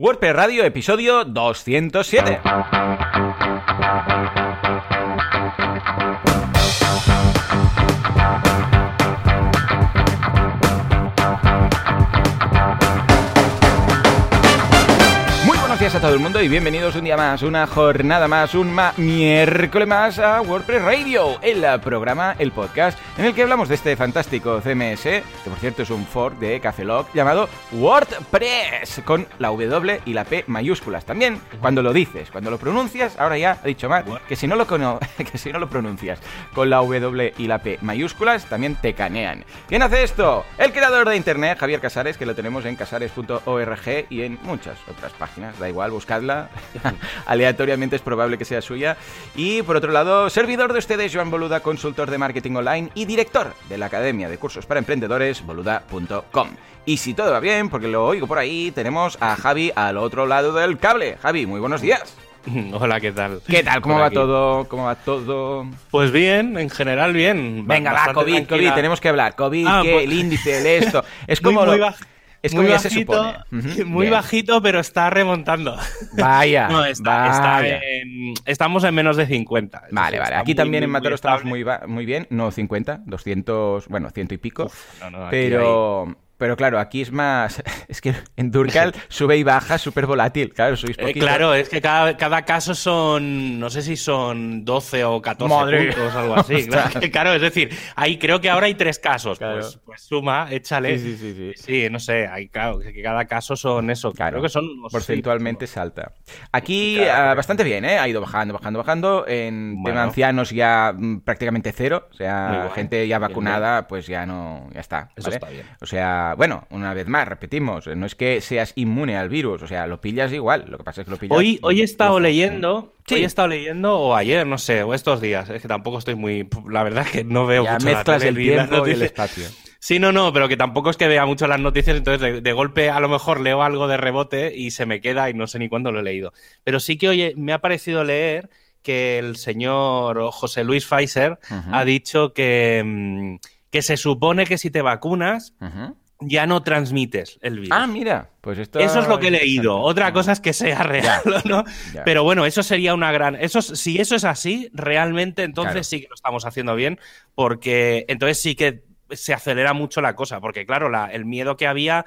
WordPress Radio, episodio 207. Días a todo el mundo y bienvenidos un día más, una jornada más, un ma- miércoles más a WordPress Radio, el programa, el podcast en el que hablamos de este fantástico CMS, que por cierto es un fork de Cafelog llamado WordPress, con la W y la P mayúsculas. También cuando lo dices, cuando lo pronuncias, ahora ya ha dicho Matt, que si no lo, que si no lo pronuncias con la W y la P mayúsculas, también te canean. ¿Quién hace esto? El creador de Internet, Javier Casares, que lo tenemos en casares.org y en muchas otras páginas. Da igual, buscadla. Aleatoriamente es probable que sea suya. Y por otro lado, servidor de ustedes, Joan Boluda, consultor de marketing online y director de la Academia de Cursos para Emprendedores, boluda.com. Y si todo va bien, porque lo oigo por ahí, tenemos a Javi al otro lado del cable. Javi, muy buenos días. Hola, ¿qué tal? ¿Qué tal? ¿Cómo Por va aquí. todo? ¿Cómo va todo? Pues bien, en general bien. Venga, va, COVID, tranquila. COVID, tenemos que hablar. COVID, Ah, ¿qué? pues- el índice, el esto. Es como muy lo- es muy como ya se bajito, supone. Ujú, Muy bien. bajito, pero está remontando. Vaya, No, está, está vaya. en- estamos en menos de 50. Es Vale, vale. está Aquí muy, también muy, en Mataro muy estamos muy, muy bien. No 50, 200, bueno, ciento y pico. No, no, aquí pero, pero claro, aquí es más... Es que en Durcal sube y baja, súper volátil. Claro, sois Eh, claro, es que cada, cada caso son, no sé si son 12 o 14 Madre. puntos, algo así. claro, es decir, ahí creo que ahora hay tres casos. Claro. Pues, pues suma, échale. Sí, sí, sí, sí. Sí, no sé, hay, claro, que cada caso son eso. Claro, Creo que son porcentualmente salta. Aquí Claro, ah, bastante bien, ¿eh? Ha ido bajando, bajando, bajando. En tema Bueno. ancianos ya mm, prácticamente cero. O sea, gente ya Bien, vacunada, pues ya no, ya está. Eso ¿vale? está bien. O sea, bueno, una vez más, repetimos, no es que seas inmune al virus, o sea, lo pillas igual. Lo que pasa es que lo pillas. Hoy, hoy he estado leyendo, Sí. hoy he estado leyendo, o ayer, no sé, o estos días, es que tampoco estoy muy, la verdad es que no veo Ya mucho la mezclas tele el tiempo y el espacio. Sí, no, no, pero que tampoco es que vea mucho las noticias, entonces de, de golpe a lo mejor leo algo de rebote y se me queda y no sé ni cuándo lo he leído. Pero sí que hoy me ha parecido leer que el señor José Luis Pfizer ha dicho que, mm, que se supone que si te vacunas. Ya no transmites el virus. Ah, mira, pues esto. Eso es lo que he leído. Otra cosa es que sea real, ¿no? ya. Pero bueno, eso sería una gran. Eso, es- si eso es así, realmente entonces Claro. sí que lo estamos haciendo bien, porque entonces sí que se acelera mucho la cosa. Porque, claro, la- el miedo que había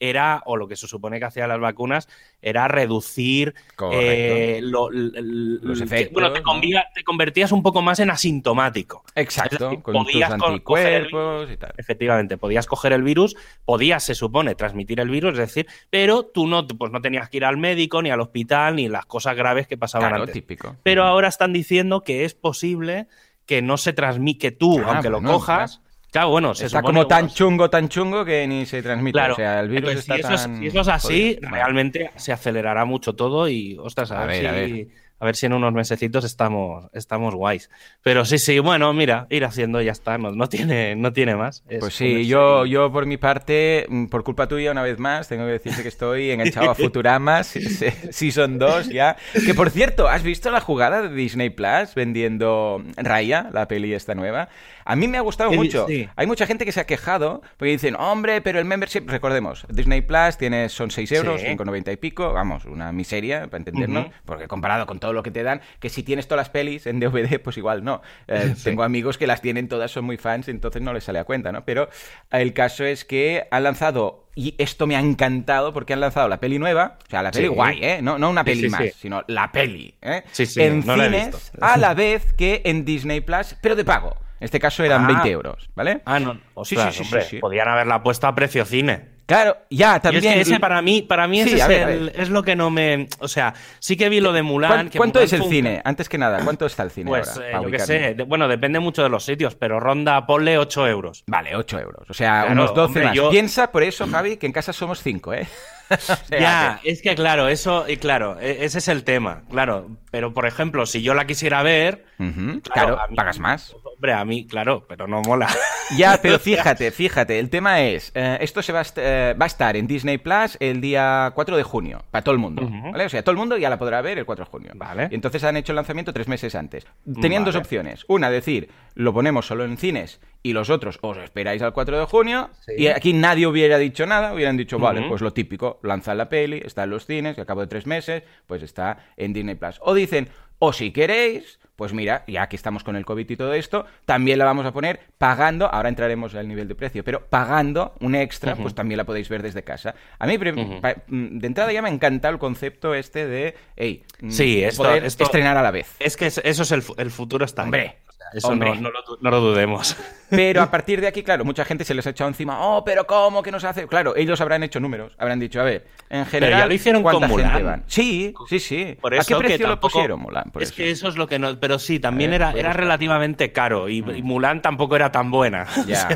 era, o lo que se supone que hacían las vacunas, era reducir eh, lo- Los efectos, bueno, te, ¿no? convía- te convertías un poco más en asintomático. Exacto, decir, con tus podías el anticuerpos y tal. Efectivamente, podías coger el virus, podías, se supone, transmitir el virus, es decir, pero tú no, pues no tenías que ir al médico, ni al hospital, ni las cosas graves que pasaban Claro, antes. típico. Pero ahora están diciendo que es posible que no se transmite, que tú, Ah, aunque lo cojas, claro, bueno, se Está como tan bueno, chungo, tan chungo que ni se transmite. Claro, o sea, el virus está si, eso es, tan si eso es así, realmente se acelerará mucho todo y, ostras, a, A ver, ver, a si, a ver si en unos mesecitos estamos, estamos guays. Pero sí, sí, bueno, mira, ir haciendo y ya está, no, no, tiene, no tiene más. Es Pues sí, yo, yo por mi parte, mm, por culpa tuya una vez más, tengo que decirte que estoy enganchado a Futurama, se- se- Season 2 ya. Que por cierto, ¿has visto la jugada de Disney Plus vendiendo Raya, la peli esta nueva? A mí me ha gustado mucho. sí. Hay mucha gente que se ha quejado porque dicen, hombre, pero el membership, recordemos, Disney Plus tiene, son 6 euros, Sí. 5,90 y pico, vamos, una miseria, para entendernos, porque comparado con todo lo que te dan, que si tienes todas las pelis en DVD, pues igual no. Eh, Tengo amigos que las tienen todas, son muy fans, entonces no les sale a cuenta, ¿no? Pero el caso es que han lanzado, y esto me ha encantado, porque han lanzado la peli nueva, o sea, la peli Sí. guay, ¿eh? No, no una peli sí, más, sino la peli, ¿eh? Sí, sí, en no cines, a la vez que en Disney Plus, pero de pago. En este caso eran Ah. 20 euros, ¿vale? Ah, no. Ostras, sí, sí, hombre, sí, sí. podían haberla puesto a precio cine. Claro, ya, Y también. es que ese para mí, para mí Sí, ese es, el- es lo que no me. O sea, sí que vi lo de Mulan. ¿Cuán- que ¿Cuánto Mulan es el fue cine? Antes que nada, ¿cuánto está el cine Pues ahora? eh, yo qué ubicarme? sé. de- bueno, depende mucho de los sitios, pero ronda, ponle 8 euros. Vale, 8 euros. O sea, Claro, unos 12 hombre, más. yo- Piensa por eso, Javi, que en casa somos 5, ¿eh? O sea, Ya, es que claro, eso, y claro, e- ese es el tema, claro. Pero por ejemplo, si yo la quisiera ver, que- claro, Claro, mí- pagas más. Hombre, a mí, claro, pero no mola. Ya, pero fíjate, fíjate, el tema es, eh, esto se va a, est- eh, va a estar en Disney Plus el día 4 de junio, para todo el mundo. ¿vale? O sea, todo el mundo ya la podrá ver el 4 de junio. Vale. Y entonces han hecho el lanzamiento tres meses antes. Tenían dos opciones. Una, decir, lo ponemos solo en cines y los otros os esperáis al 4 de junio y aquí nadie hubiera dicho nada, hubieran dicho, vale, pues lo típico, lanzan la peli, está en los cines y al cabo de tres meses, pues está en Disney Plus. O dicen, o si queréis, pues mira, ya que estamos con el COVID y todo esto, también la vamos a poner pagando, ahora entraremos al nivel de precio, pero pagando un extra, pues también la podéis ver desde casa. A mí, mm, de entrada ya me encanta el concepto este de, hey, mm, sí, poder estrenar a la vez. Es que eso es el, el futuro está Hombre, eso no, lo, dudemos. Pero a partir de aquí, claro, mucha gente se les ha echado encima, oh, pero ¿cómo que no se hace? Claro, ellos habrán hecho números, habrán dicho, a ver, en general, pero ya lo hicieron con Mulan. Van? Sí, sí, sí. ¿A qué precio lo pusieron Mulan? es que eso es lo que no... Pero sí, también era, era relativamente caro y, mm. Mulan tampoco era tan buena. Ya.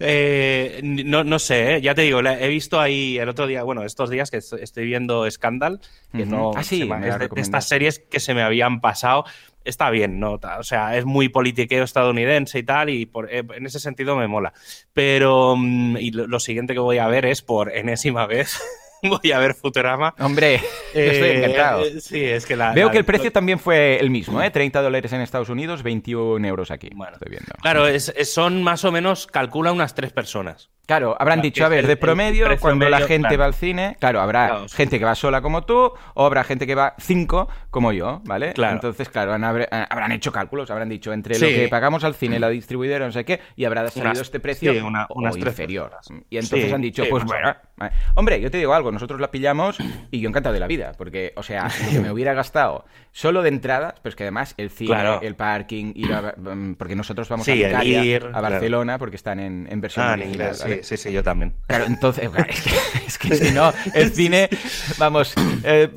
Eh, no, no, sé, ¿eh? ya te digo, he visto ahí el otro día, bueno, estos días que estoy viendo Scandal, que no... Ah, sí, de estas series que se me habían pasado está bien, ¿no? O sea, es muy politiqueo estadounidense y tal, y por, eh, en ese sentido me mola. Pero mm, y lo, siguiente que voy a ver es por enésima vez. voy a ver Futurama. Hombre, estoy eh, encantado. sí, es que la, Veo que el precio también fue el mismo, ¿eh? 30 dólares en Estados Unidos, 21 euros aquí. Bueno, estoy viendo. Claro, son más o menos, calcula unas tres personas. Claro, habrán dicho, a ver, de promedio, cuando la gente va al cine, claro, habrá gente que va sola como tú, o habrá gente que va cinco como yo, ¿vale? Claro. Entonces, claro, habrán hecho cálculos, habrán dicho entre lo que pagamos al cine, la distribuidora, no sé qué, y habrá salido este precio una, unas inferior. Y entonces han dicho, pues bueno, hombre, yo te digo algo, nosotros la pillamos y yo encantado de la vida, porque, o sea, que me hubiera gastado solo de entradas, pues que además el cine, el parking, ir a, mm, porque nosotros vamos a ir, a Barcelona, porque están en, en versión ah, inglés, sí, sí, yo también. Claro, entonces, es que, si no, el cine, vamos, eh,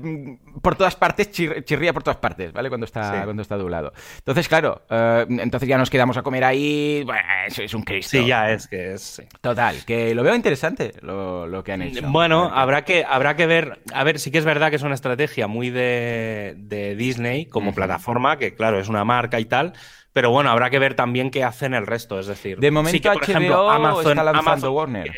por todas partes, chirría por todas partes, ¿vale? Cuando está, cuando está doblado. Entonces, claro, eh, entonces ya nos quedamos a comer ahí, bueno, eso es un Cristo. Sí, ya es que es... Total, que lo veo interesante lo, que han hecho. Bueno, habrá que, habrá que ver, a ver, sí que es verdad que es una estrategia muy de, Disney como plataforma, que claro, es una marca y tal, pero bueno, habrá que ver también qué hacen el resto. Es decir, de momento sí que, por ejemplo, Amazon, está lanzando Warner.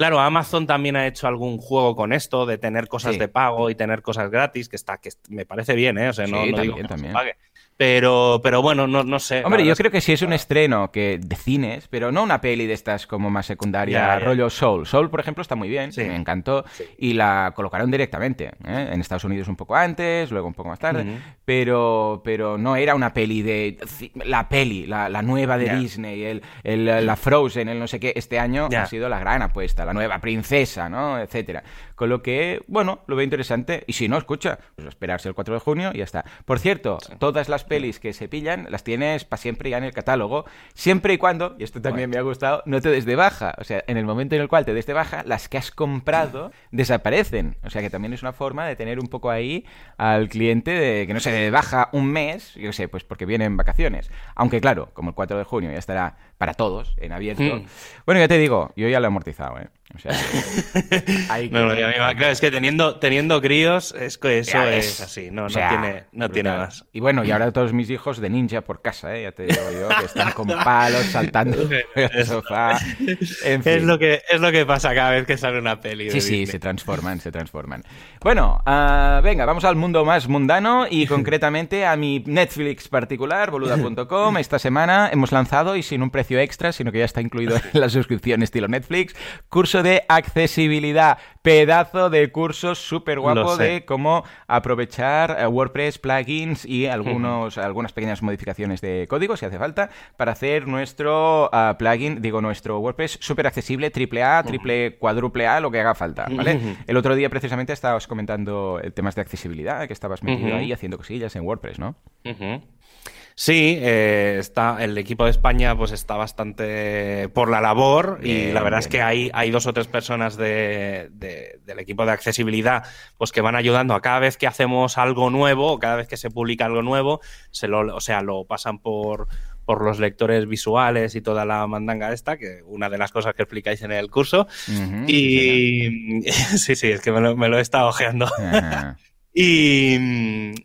Claro, Amazon también ha hecho algún juego con esto de tener cosas de pago y tener cosas gratis, que está, que me parece bien, ¿eh? O sea, no, digo que también. pague. Pero, pero bueno, no, no sé. Hombre, yo creo que sí es un estreno que de cines, pero no una peli de estas como más secundaria, rollo Soul. Soul, por ejemplo, está muy bien, me encantó, y la colocaron directamente. ¿eh? En Estados Unidos un poco antes, luego un poco más tarde, pero, pero no era una peli de... La peli, la, nueva de Disney, el, el, la Frozen, el no sé qué, este año ha sido la gran apuesta, la nueva princesa, ¿no? Etcétera. Con lo que, bueno, lo veo interesante. Y si no, escucha, pues esperarse el 4 de junio y ya está. Por cierto, todas las pelis que se pillan las tienes para siempre ya en el catálogo, siempre y cuando, y esto también me ha gustado, no te des de baja. O sea, en el momento en el cual te des de baja, las que has comprado desaparecen. O sea, que también es una forma de tener un poco ahí al cliente de que no se de baja un mes, yo sé, pues porque vienen vacaciones. Aunque claro, como el 4 de junio ya estará para todos en abierto. Hmm. Bueno, ya te digo, yo ya lo he amortizado, ¿eh? O sea, claro, es que teniendo, teniendo críos, es que eso es así, no, no tiene, no tiene más. Y bueno, y ahora todos mis hijos de ninja por casa, ¿eh? ya te digo yo, que están con palos saltando el sofá. Es, lo que, es lo que pasa cada vez que sale una peli. sí, sí, se transforman, se transforman. Bueno, uh, venga, vamos al mundo más mundano y concretamente a mi Netflix particular, boluda.com. Esta semana hemos lanzado, y sin un precio extra, sino que ya está incluido en la suscripción estilo Netflix, curso de accesibilidad. Pedazo de curso súper guapo de cómo aprovechar eh, WordPress, plugins y algunos, algunas pequeñas modificaciones de código, si hace falta, para hacer nuestro ah, plugin, digo, nuestro WordPress súper accesible, triple A, triple, cuádruple A, lo que haga falta, ¿vale? El otro día precisamente estabas comentando temas de accesibilidad, que estabas metido ahí haciendo cosillas en WordPress, ¿no? Sí, eh, está, el equipo de España pues está bastante por la labor y la verdad es que hay, hay dos o tres personas de, del equipo de accesibilidad pues que van ayudando a cada vez que hacemos algo nuevo o cada vez que se publica algo nuevo, se lo, o sea, lo pasan por, por los lectores visuales y toda la mandanga esta, que una de las cosas que explicáis en el curso. y sí, sí, es que me lo, me lo he estado ojeando. Y,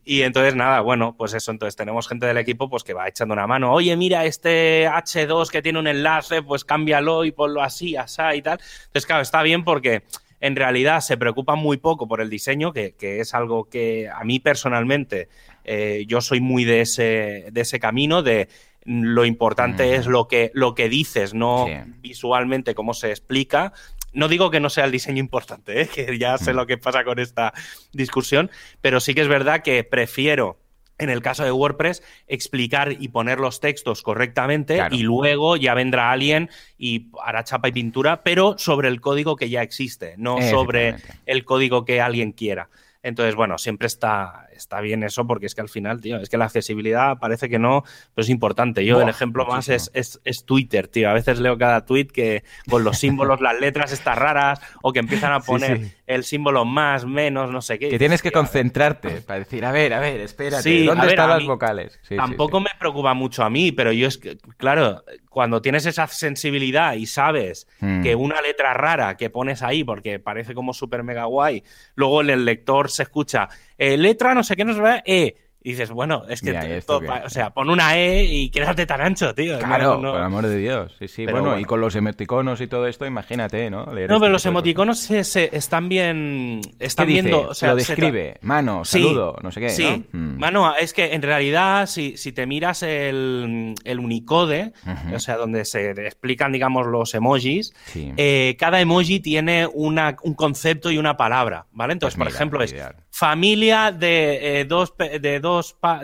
y, entonces, nada, bueno, pues eso, entonces tenemos gente del equipo pues que va echando una mano. Oye, mira, este H2 que tiene un enlace, pues cámbialo y ponlo así, así y tal. Entonces, claro, está bien porque en realidad se preocupa muy poco por el diseño, que, que es algo que a mí personalmente, eh, yo soy muy de ese, de ese camino, de lo importante es lo que, lo que dices, no visualmente cómo se explica. No digo que no sea el diseño importante, ¿eh? que ya sé lo que pasa con esta discusión, pero sí que es verdad que prefiero en el caso de WordPress, explicar y poner los textos correctamente y luego ya vendrá alguien y hará chapa y pintura, pero sobre el código que ya existe, no sobre el código que alguien quiera. Entonces, bueno, siempre está, está bien eso porque es que al final, tío, es que la accesibilidad parece que no, pero es importante. Yo el ejemplo más es, es, Twitter, tío. A veces leo cada tweet que con los símbolos, las letras estas raras o que empiezan a poner el símbolo más, menos, no sé qué. Que tienes que concentrarte para decir, a ver, a ver, espérate, ¿dónde están las vocales? tampoco me preocupa mucho a mí, pero yo es que, claro, cuando tienes esa sensibilidad y sabes hmm. que una letra rara que pones ahí porque parece como súper mega guay, luego en el lector se escucha eh, letra no sé qué, no se ve, E y dices, bueno, es que, o sea, pon una E y quédate tan ancho, tío. Claro, por amor de Dios. Sí, sí. Bueno, y con los emoticonos y todo esto, imagínate, ¿no? no, pero este los emoticonos se, están bien. Están viendo. O sea, lo describe. Mano, saludo, no sé qué. Sí. Mm. Mano, es que en realidad, si, si te miras el, el Unicode, o sea, donde se explican, digamos, los emojis, eh, cada emoji tiene una, un concepto y una palabra, ¿vale? Entonces, pues por ejemplo, es familia de, eh, dos, de, dos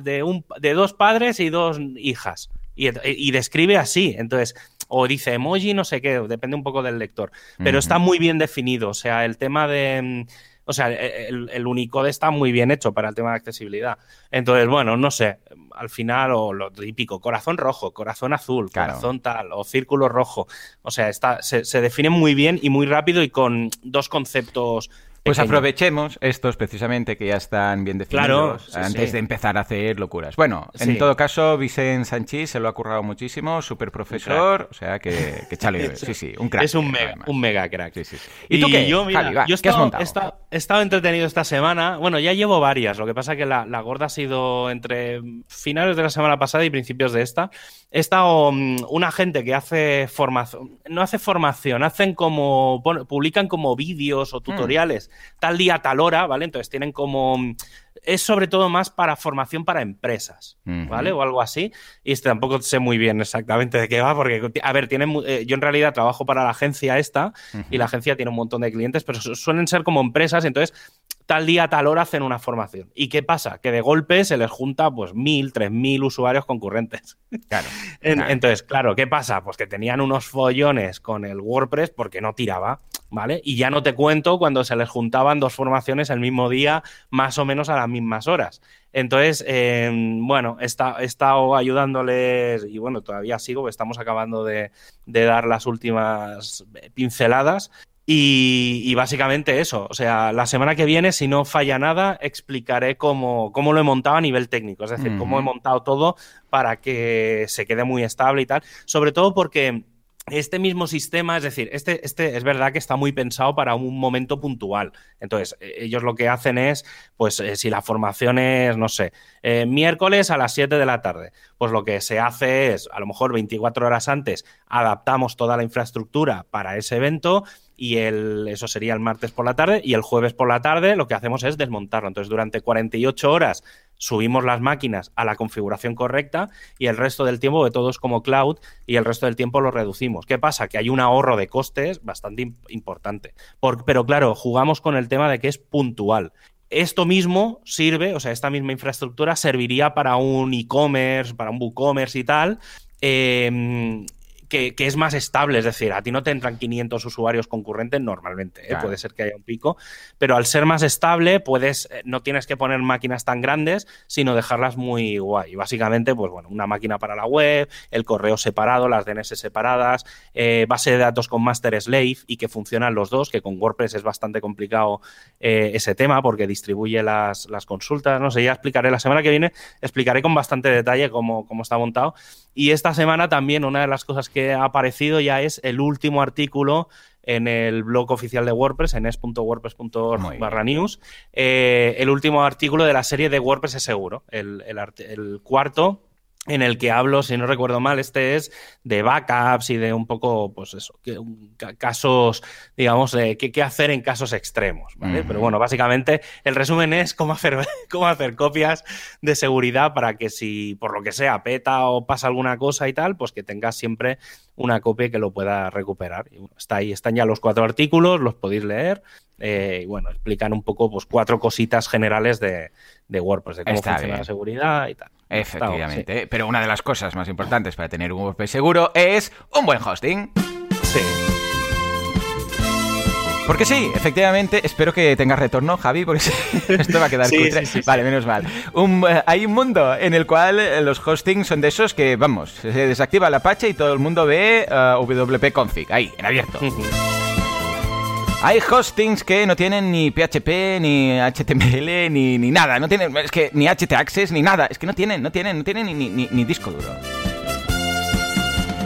de, un, de dos padres y dos hijas. Y, describe así. Entonces, o dice emoji, no sé qué, depende un poco del lector. Pero está muy bien definido. O sea, el tema de. Mm, o sea, el, el, Unicode está muy bien hecho para el tema de accesibilidad. Entonces, bueno, no sé, al final, o lo típico, corazón rojo, corazón azul, corazón tal, o círculo rojo. O sea, está, se, se define muy bien y muy rápido y con dos conceptos pues aprovechemos estos precisamente que ya están bien definidos antes de empezar a hacer locuras. Bueno, en todo caso, Vicente Sanchís se lo ha currado muchísimo, súper profesor, o sea que, que chale, sí, sí, un crack. Es un mega, un mega crack. Sí, sí. ¿Y, tú qué? Yo, mira, yo he estado, he, estado, entretenido esta semana. Bueno, ya llevo varias, lo que pasa que la, la gorda ha sido entre finales de la semana pasada y principios de esta. He estado mm, una gente que hace formación, no hace formación, hacen como, publican como vídeos o hmm. tutoriales tal día, tal hora, ¿vale? Entonces tienen como... Es sobre todo más para formación para empresas, ¿vale? O algo así. Y este tampoco sé muy bien exactamente de qué va, porque, a ver, tienen, eh, yo en realidad trabajo para la agencia esta y la agencia tiene un montón de clientes, pero suelen ser como empresas, entonces tal día, tal hora hacen una formación. ¿Y qué pasa? Que de golpe se les junta pues mil, tres mil usuarios concurrentes. Claro, Entonces, claro, ¿qué pasa? Pues que tenían unos follones con el WordPress porque no tiraba. ¿Vale? Y ya no te cuento cuando se les juntaban dos formaciones el mismo día, más o menos a las mismas horas. Entonces, em, bueno, he, estado ayudándoles y bueno, todavía sigo, estamos acabando de, dar las últimas pinceladas. Y, básicamente eso, o sea, la semana que viene, si no falla nada, explicaré cómo, cómo lo he montado a nivel técnico, es decir, cómo he montado todo para que se quede muy estable y tal, sobre todo porque este mismo sistema, es decir, este, este es verdad que está muy pensado para un momento puntual. Entonces, e, ellos lo que hacen es, pues, eh, si la formación es, no sé, eh, miércoles a las 7 de la tarde, pues lo que se hace es, a lo mejor 24 horas antes, adaptamos toda la infraestructura para ese evento y el, eso sería el martes por la tarde y el jueves por la tarde lo que hacemos es desmontarlo. Entonces, durante 48 horas subimos las máquinas a la configuración correcta y el resto del tiempo de todo es como cloud y el resto del tiempo lo reducimos. ¿Qué pasa? Que hay un ahorro de costes bastante importante. pero claro, jugamos con el tema de que es puntual. Esto mismo sirve, o sea, esta misma infraestructura serviría para un e-commerce, para un WooCommerce y tal, eh, que, es más estable, es decir, a ti no te entran 500 usuarios concurrentes normalmente, ¿eh? puede ser que haya un pico, pero al ser más estable, puedes, eh, no tienes que poner máquinas tan grandes, sino dejarlas muy guay. Básicamente, pues bueno, una máquina para la web, el correo separado, las DNS separadas, eh, base de datos con master slave y que funcionan los dos, que con WordPress es bastante complicado ese tema porque distribuye las, las, consultas, no sé, ya explicaré la semana que viene, explicaré con bastante detalle cómo, cómo está montado. Y esta semana también una de las cosas que ha aparecido ya es el último artículo en el blog oficial de WordPress, en es.wordpress.org barra news, eh, el último artículo de la serie de WordPress es seguro, el, cuarto en el que hablo, si no recuerdo mal, este es de backups y de un poco, pues eso, que, casos, digamos, de qué, hacer en casos extremos, ¿vale? Pero bueno, básicamente el resumen es cómo hacer, cómo hacer copias de seguridad para que si por lo que sea peta o pasa alguna cosa y tal, pues que tengas siempre una copia que lo pueda recuperar. Y bueno, está ahí, están ya los cuatro artículos, los podéis leer. Eh, y bueno, explican un poco pues cuatro cositas generales de, de WordPress, de cómo funciona la seguridad y tal. Efectivamente. Pero una de las cosas más importantes para tener un WordPress seguro es un buen hosting. Sí. Porque sí, efectivamente, espero que tengas retorno, Javi, porque esto va a quedar cutre. vale, menos mal. Eh, hay un mundo en el cual eh, los hostings son de esos que, vamos, se desactiva la Apache y todo el mundo ve uh, WP config, ahí, en abierto. Hay hostings que no tienen ni PHP, ni HTML, ni, ni nada. No tienen, es que ni htaccess, ni nada. Es que no tienen, no tienen, no tienen ni, ni, ni disco duro.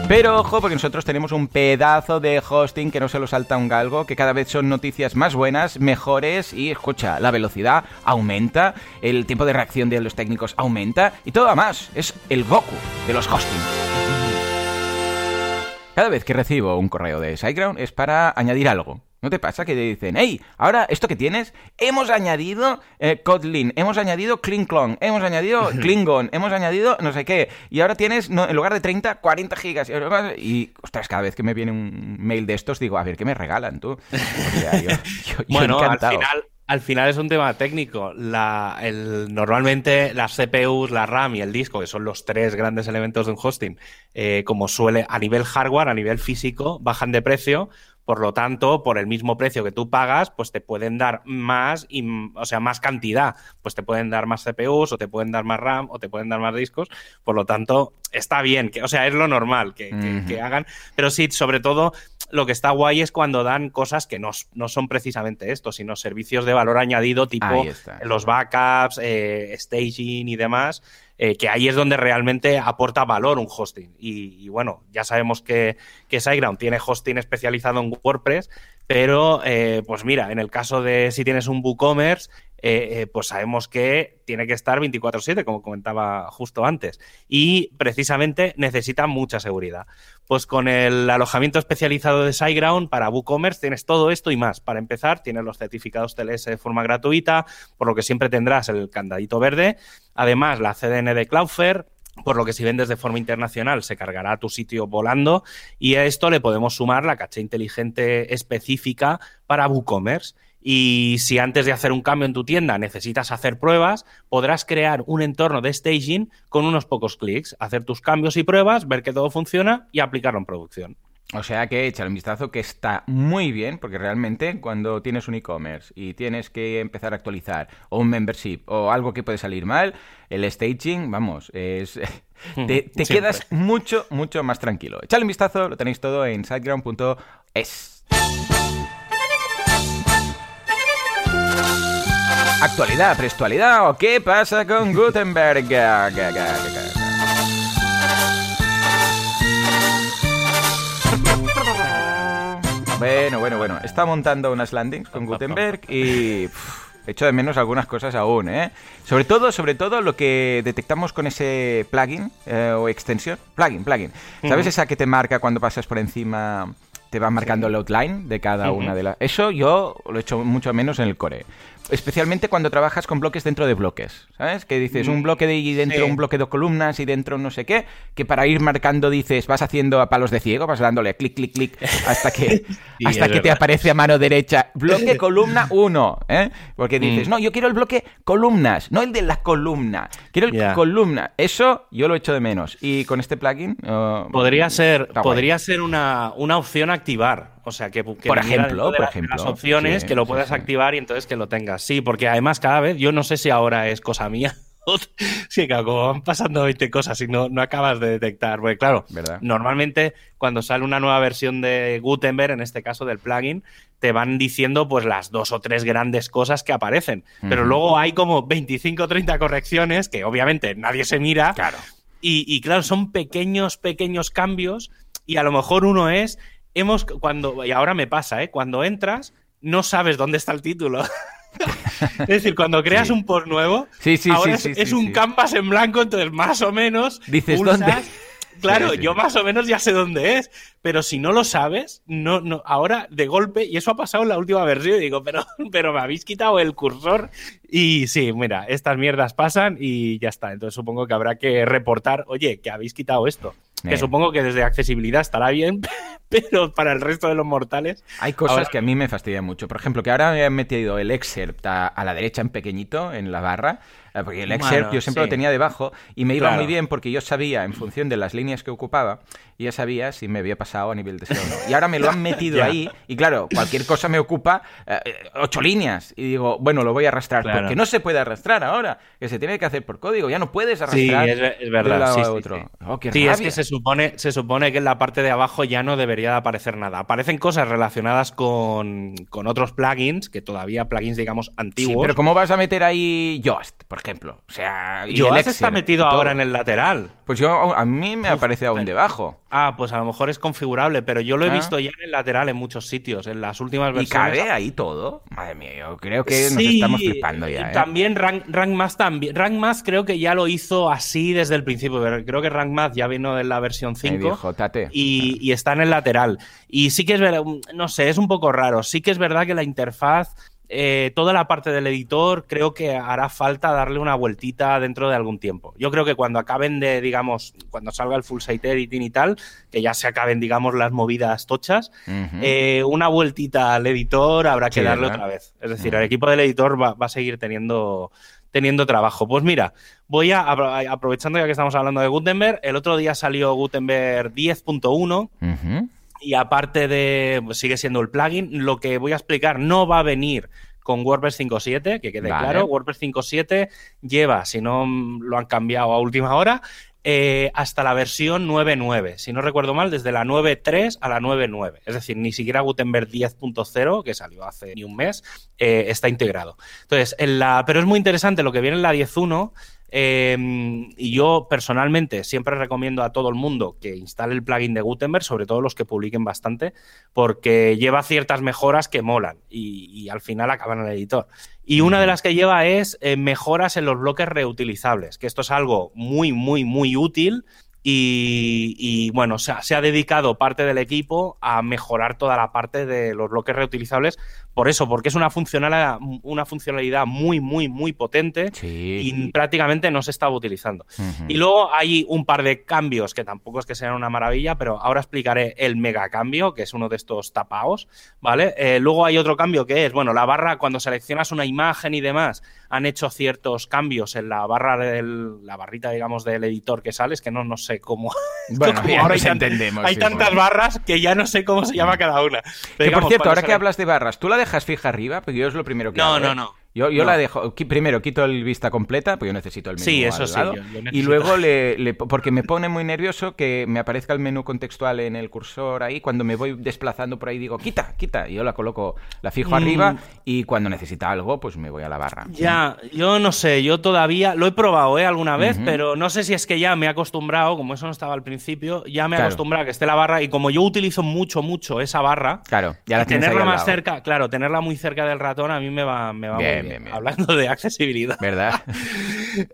Pero ojo, porque nosotros tenemos un pedazo de hosting que no se lo salta un galgo, que cada vez son noticias más buenas, mejores y escucha, la velocidad aumenta, el tiempo de reacción de los técnicos aumenta y todo va más. Es el Goku de los hostings. Cada vez que recibo un correo de SiteGround es para añadir algo. ¿No te pasa que te dicen, hey, ahora esto que tienes, hemos añadido eh, Kotlin, hemos añadido Klingon, hemos añadido Klingon, hemos añadido no sé qué, y ahora tienes, en lugar de 30, 40 gigas. Y, ostras, cada vez que me viene un mail de estos, digo, a ver, ¿qué me regalan tú? bueno, al final, al final es un tema técnico. La, el, normalmente las CPUs, la RAM y el disco, que son los tres grandes elementos de un hosting, eh, como suele a nivel hardware, a nivel físico, bajan de precio por lo tanto, por el mismo precio que tú pagas, pues te pueden dar más, y, o sea, más cantidad. Pues te pueden dar más CPUs, o te pueden dar más RAM, o te pueden dar más discos. Por lo tanto, está bien, que, o sea, es lo normal que, hagan. Pero sí, sobre todo, lo que está guay es cuando dan cosas que no, son precisamente esto, sino servicios de valor añadido, tipo los backups, eh, staging y demás. Eh, que ahí es donde realmente aporta valor un hosting. Y, bueno, ya sabemos que, que SiteGround tiene hosting especializado en WordPress, pero eh, pues mira, en el caso de si tienes un WooCommerce, eh, pues sabemos que tiene que estar 24/7, como comentaba justo antes, y precisamente necesita mucha seguridad. Pues con el alojamiento especializado de SiteGround para WooCommerce tienes todo esto y más. Para empezar, tienes los certificados TLS de forma gratuita, por lo que siempre tendrás el candadito verde. Además, la CDN de Cloudflare, por lo que si vendes de forma internacional se cargará tu sitio volando y a esto le podemos sumar la caché inteligente específica para WooCommerce. Y si antes de hacer un cambio en tu tienda necesitas hacer pruebas, podrás crear un entorno de staging con unos pocos clics, hacer tus cambios y pruebas, ver que todo funciona y aplicarlo en producción. O sea que echa un vistazo que está muy bien, porque realmente cuando tienes un e-commerce y tienes que empezar a actualizar, o un membership, o algo que puede salir mal, el staging, vamos, es... te, quedas mucho, mucho más tranquilo. Echale un vistazo, lo tenéis todo en siteground.es. Actualidad, prestualidad o qué pasa con Gutenberg. Bueno, bueno, bueno. Está montando unas landings con Gutenberg y echo de menos algunas cosas aún, ¿eh? Sobre todo, sobre todo lo que detectamos con ese plugin eh, o extensión. Plugin, plugin. ¿Sabes esa que te marca cuando pasas por encima? Te va marcando el outline de cada una de las... Eso yo lo echo mucho menos en el core especialmente cuando trabajas con bloques dentro de bloques, ¿sabes? Que dices un mm, bloque de y dentro un bloque de columnas y dentro no sé qué, que para ir marcando dices, vas haciendo a palos de ciego, vas dándole clic, clic, clic, hasta que, hasta que te aparece a mano derecha, bloque columna 1, ¿eh? Porque dices, mm. no, yo quiero el bloque columnas, no el de la columna, quiero el columna. Eso yo lo echo de menos. Y con este plugin... Oh, podría ser, podría ser una, una opción activar o sea, que, por ejemplo, por ejemplo, las opciones que lo puedas activar y entonces que lo tengas. Sí, porque además cada vez, yo no sé si ahora es cosa mía. sí, claro, como van pasando 20 cosas y no, no acabas de detectar. Porque claro, normalmente cuando sale una nueva versión de Gutenberg, en este caso del plugin, te van diciendo pues las dos o tres grandes cosas que aparecen. Pero luego hay como 25 o 30 correcciones que obviamente nadie se mira. Claro. Y, y claro, son pequeños, pequeños cambios y a lo mejor uno es hemos, cuando, y ahora me pasa, ¿eh? Cuando entras, no sabes dónde está el título. es decir, cuando creas Sí. un post nuevo, Sí, sí, ahora es, un canvas en blanco, entonces más o menos. Dices, pulsas. ¿dónde? Claro, yo más o menos ya sé dónde es, pero si no lo sabes, no, no, ahora de golpe, y eso ha pasado en la última versión, y digo, pero, pero me habéis quitado el cursor. Y sí, mira, estas mierdas pasan y ya está. Entonces supongo que habrá que reportar, oye, que habéis quitado esto. Que Eh. supongo que desde accesibilidad estará bien, pero para el resto de los mortales. Hay cosas Ahora- que a mí me fastidian mucho. Por ejemplo, que ahora me han metido el excerpt a, a la derecha en pequeñito, en la barra, porque el excerpt Bueno, yo siempre sí. lo tenía debajo y me iba Claro. muy bien porque yo sabía, en función de las líneas que ocupaba, ya sabía si me había pasado a nivel de SEO o no. Y ahora me lo han metido ahí y claro, cualquier cosa me ocupa eh, eh, ocho líneas. Y digo, bueno, lo voy a arrastrar. Claro. Porque no se puede arrastrar ahora, que se tiene que hacer por código. Ya no puedes Sí, arrastrar es, es de un verdad. lado sí, a sí, otro. sí. Oh, qué Sí, es que se supone, se supone que en la parte de abajo ya no debería de aparecer nada. Aparecen cosas relacionadas con, con otros plugins, que todavía plugins, digamos, Sí, antiguos. pero ¿cómo vas a meter ahí Yoast, por ejemplo? O sea, y excerpt está y metido ahora en el lateral. Pues yo, a mí me Uf, aparece aún debajo. Ah, pues a lo mejor es configurable, pero yo lo he Ah. visto ya en el lateral en muchos sitios, en las últimas ¿Y versiones. cabe ahí todo? Madre mía, yo creo que nos estamos flipando y ya, ¿eh? También Rank, Rank Math también. Rank Math creo que ya lo hizo así desde el principio. pero Creo que Rank Math ya vino en la versión Me 5. dijo, tate. y, y está en el lateral. Y sí que es verdad, no sé, es un poco raro. Sí que es verdad que la interfaz, eh, toda la parte del editor, creo que hará falta darle una vueltita dentro de algún tiempo. Yo creo que cuando acaben de, digamos, cuando salga el full site editing y tal, que ya se acaben, digamos, las movidas tochas, eh, una vueltita al editor habrá que Sí, darle ¿verdad? otra vez. Es decir, el equipo del editor va, va a seguir teniendo, teniendo trabajo. Pues mira, voy a, apro- aprovechando ya que estamos hablando de Gutenberg, el otro día salió Gutenberg 10.1 Ujú. Y aparte de, pues, sigue siendo el plugin, lo que voy a explicar no va a venir con WordPress 5.7, que quede Vale. claro, WordPress 5.7 lleva, si no lo han cambiado a última hora, eh, hasta la versión 9.9. Si no recuerdo mal, desde la 9.3 a la 9.9. Es decir, ni siquiera Gutenberg 10.0, que salió hace ni un mes, eh, está integrado. Entonces, en la, pero es muy interesante lo que viene en la 10.1. eh, y yo personalmente siempre recomiendo a todo el mundo que instale el plugin de Gutenberg, sobre todo los que publiquen bastante, porque lleva ciertas mejoras que molan y, y al final acaban en el editor. Y una de las que lleva es eh, mejoras en los bloques reutilizables, que esto es algo muy, muy, muy útil. Y, y, bueno, se ha, se ha dedicado parte del equipo a mejorar toda la parte de los bloques reutilizables. Por eso, porque es una funcionalidad, una funcionalidad muy, muy, muy potente Sí. y prácticamente no se estaba utilizando. Y luego hay un par de cambios que tampoco es que sean una maravilla, pero ahora explicaré el mega cambio, que es uno de estos tapaos, ¿vale? Eh, luego hay otro cambio que es, bueno, la barra, cuando seleccionas una imagen y demás, han hecho ciertos cambios en la barra del, la barrita, digamos, del editor que sales, que no, no sé cómo. Bueno, ya ahora tan- entendemos. hay sí, tantas bueno. barras que ya no sé cómo se llama cada una. Pero Que por cierto, ahora que hablas de barras, ¿tú la dejas fija arriba? Porque yo es lo primero que No, hago, no, ¿eh? no. Yo, yo No. la dejo, primero quito el vista completa, porque yo necesito el menú Sí, eso al sí, lado, yo- yo y luego le, le- porque me pone muy nervioso que me aparezca el menú contextual en el cursor ahí, cuando me voy desplazando por ahí digo, quita, quita, y yo la coloco, la fijo Mm. arriba, y cuando necesita algo, pues me voy a la barra. Ya, yo no sé, yo todavía lo he probado ¿eh? alguna vez, pero no sé si es que ya me he acostumbrado, como eso no estaba al principio, ya me he Claro. acostumbrado a que esté la barra y como yo utilizo mucho, mucho esa barra, Claro, ya la tenerla más cerca, claro, tenerla muy cerca del ratón a mí me va, me va Bien, muy bien, bien, bien. hablando de accesibilidad. ¿Verdad?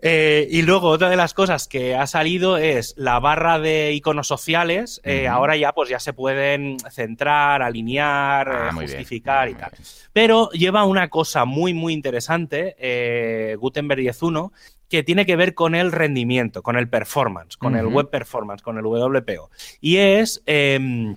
Eh, y luego otra de las cosas que ha salido es la barra de iconos sociales. eh. Ahora ya pues ya se pueden centrar, alinear, Ah, eh, justificar y tal. Pero lleva una cosa muy muy interesante, Gutenberg 10.1, que tiene que ver con el rendimiento, con el performance, con el web performance, con el WPO. Y es em,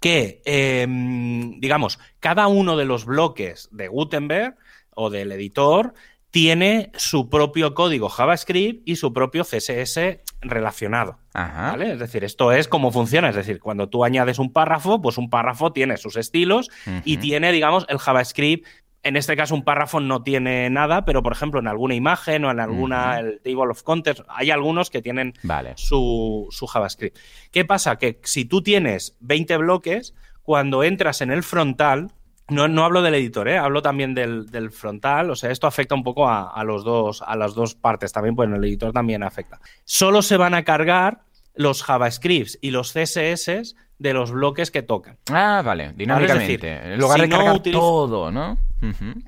que, em, digamos, cada uno de los bloques de Gutenberg o del editor tiene su propio código JavaScript y su propio CSS relacionado. Ajá. ¿vale? Es decir, esto es cómo funciona. Es decir, cuando tú añades un párrafo, pues un párrafo tiene sus estilos y tiene, digamos, el JavaScript. En este caso, un párrafo no tiene nada, pero por ejemplo, en alguna imagen o en alguna, el table of contents, hay algunos que tienen Vale. su, su JavaScript. ¿Qué pasa? Que si tú tienes 20 bloques, cuando entras en el frontal, no, no hablo del editor, ¿eh? hablo también del, del frontal, o sea, esto afecta un poco a, a los dos, a las dos partes también, pues en el editor también afecta. Solo se van a cargar los JavaScripts y los CSS de los bloques que tocan. Ah, vale, dinámicamente. en lugar de cargar todo, ¿no?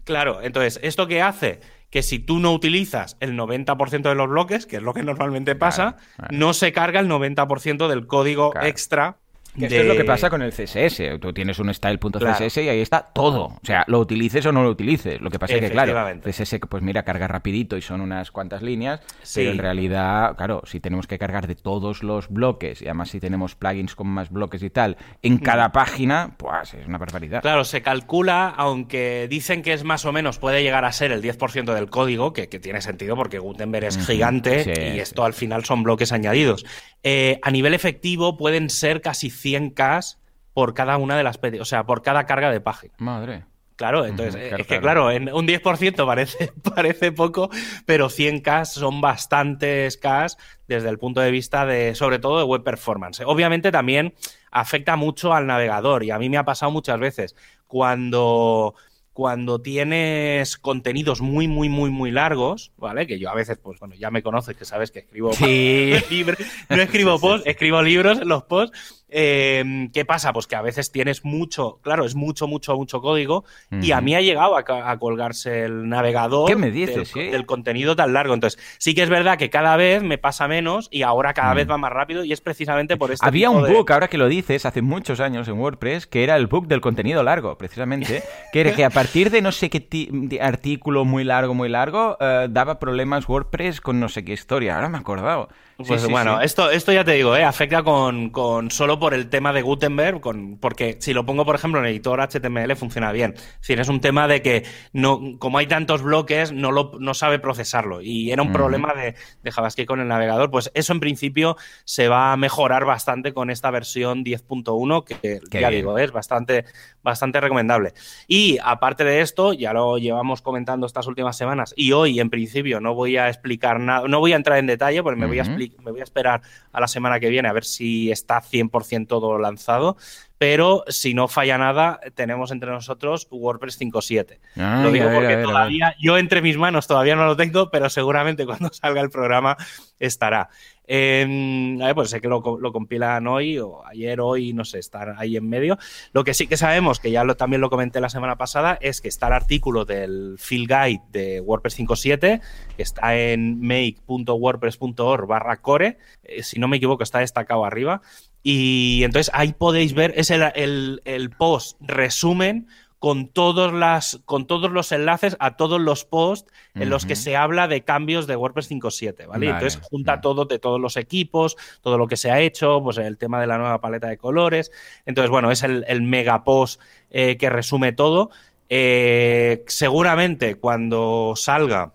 Claro, entonces, ¿esto qué hace? Que si tú no utilizas el 90% de los bloques, que es lo que normalmente pasa, no se carga el 90% del código extra esto es lo que pasa con el CSS. Tú tienes un style.css y ahí está todo. O sea, lo utilices o no lo utilices. Lo que pasa es que, claro, CSS, pues mira, carga rapidito y son unas cuantas líneas. Pero en realidad, claro, si tenemos que cargar de todos los bloques y además si tenemos plugins con más bloques y tal en mm. cada página, pues es una barbaridad. Claro, se calcula, aunque dicen que es más o menos, puede llegar a ser el 10% del código, que, tiene sentido porque Gutenberg es gigante y esto al final son bloques añadidos. Eh, a nivel efectivo pueden ser casi 100K por cada una de las o sea, por cada carga de página. Madre. Claro, entonces, es que claro, en un 10% parece, parece poco, pero 100K son bastantes K desde el punto de vista de, sobre todo, de web performance. Obviamente también afecta mucho al navegador y a mí me ha pasado muchas veces cuando cuando tienes contenidos muy, muy, muy, muy largos, ¿vale? Que yo a veces, pues bueno, ya me conoces, que sabes que escribo sí. no escribo posts, escribo libros, los posts, Em, ¿Qué pasa? Pues que a veces tienes mucho, claro, es mucho, mucho, mucho código y a mí ha llegado a, colgarse el navegador ¿Qué me dices, del, contenido tan largo. Entonces, sí que es verdad que cada vez me pasa menos y ahora cada vez mm. va más rápido y es precisamente por esto. Había un bug, ahora que lo dices, hace muchos años en WordPress, que era el bug del contenido largo, precisamente, que era que a partir de no sé qué artículo muy largo, muy largo, eh, daba problemas WordPress con no sé qué historia. Ahora me he acordado. Pues bueno, Esto, esto ya te digo, ¿eh? afecta con, con, solo por el tema de Gutenberg, con, porque si lo pongo, por ejemplo, en editor HTML funciona bien. Es decir, es un tema de que no, como hay tantos bloques, no, lo, no sabe procesarlo. Y era un problema de, de, JavaScript con el navegador. Pues eso en principio se va a mejorar bastante con esta versión 10.1, que ya digo, es bastante, bastante recomendable. Y aparte de esto, ya lo llevamos comentando estas últimas semanas, y hoy en principio no voy a explicar nada, no voy a entrar en detalle, porque me voy a explicar me voy a esperar a la semana que viene a ver si está 100% todo lanzado. Pero si no falla nada, tenemos entre nosotros WordPress 5.7. lo digo porque todavía, yo entre mis manos todavía no lo tengo, pero seguramente cuando salga el programa estará. Eh, a ver, pues sé que lo, compilan hoy o ayer, hoy, no sé, estar ahí en medio. Lo que sí que sabemos, que ya lo, también lo comenté la semana pasada, es que está el artículo del Field Guide de WordPress 5.7, que está en make.wordpress.org barra core. Eh, si no me equivoco, está destacado arriba. Y entonces ahí podéis ver, es el, el post resumen con, todos las, con todos los enlaces a todos los posts en los que se habla de cambios de WordPress 5.7, ¿vale? Entonces junta todo de todos los equipos, todo lo que se ha hecho, pues el tema de la nueva paleta de colores. Entonces, bueno, es el, el mega post eh, que resume todo. Eh, seguramente cuando salga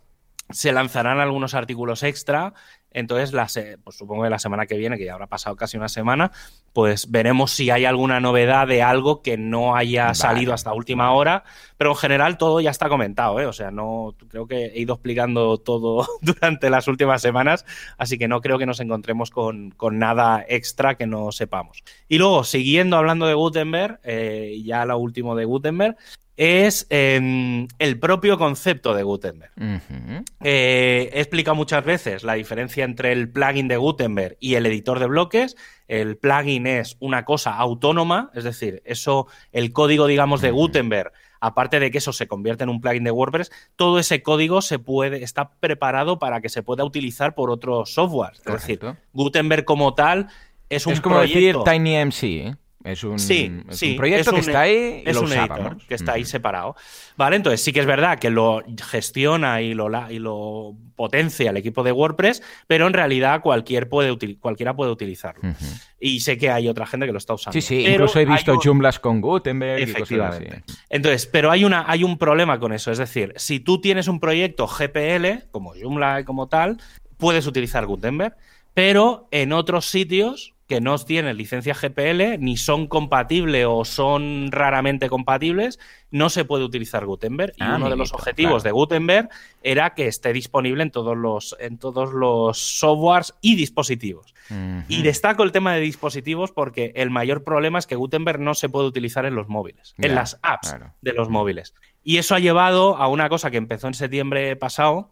se lanzarán algunos artículos extra entonces, la pues supongo que la semana que viene, que ya habrá pasado casi una semana, pues veremos si hay alguna novedad de algo que no haya salido hasta última hora. Pero en general todo ya está comentado, ¿eh? O sea, no creo que he ido explicando todo durante las últimas semanas, así que no creo que nos encontremos con, nada extra que no sepamos. Y luego, siguiendo hablando de Gutenberg, eh, ya lo último de Gutenberg, es em, el propio concepto de Gutenberg. Eh, he explicado muchas veces la diferencia entre el plugin de Gutenberg y el editor de bloques. El plugin es una cosa autónoma, es decir, eso, el código, digamos, de Gutenberg, aparte de que eso se convierte en un plugin de WordPress, todo ese código se puede, está preparado para que se pueda utilizar por otros softwares. Es decir, Gutenberg como tal es un es como decir TinyMC, ¿eh? Es un, proyecto que está ahí es un editor que está ahí separado. Vale, entonces sí que es verdad que lo gestiona y lo, y lo potencia el equipo de WordPress, pero en realidad cualquier puede cualquiera puede utilizarlo. Y sé que hay otra gente que lo está usando. Sí, sí, incluso he visto Joomla con Gutenberg y cosas así. Entonces, pero hay, una, hay un problema con eso. Es decir, si tú tienes un proyecto GPL, como Joomla y como tal, puedes utilizar Gutenberg, pero en otros sitios que no tienen licencia GPL, ni son compatibles o son raramente compatibles, no se puede utilizar Gutenberg. Y ah, uno de los objetivos de Gutenberg era que esté disponible en todos los, en todos los softwares y dispositivos. Y destaco el tema de dispositivos porque el mayor problema es que Gutenberg no se puede utilizar en los móviles, en las apps de los móviles. Y eso ha llevado a una cosa que empezó en septiembre pasado,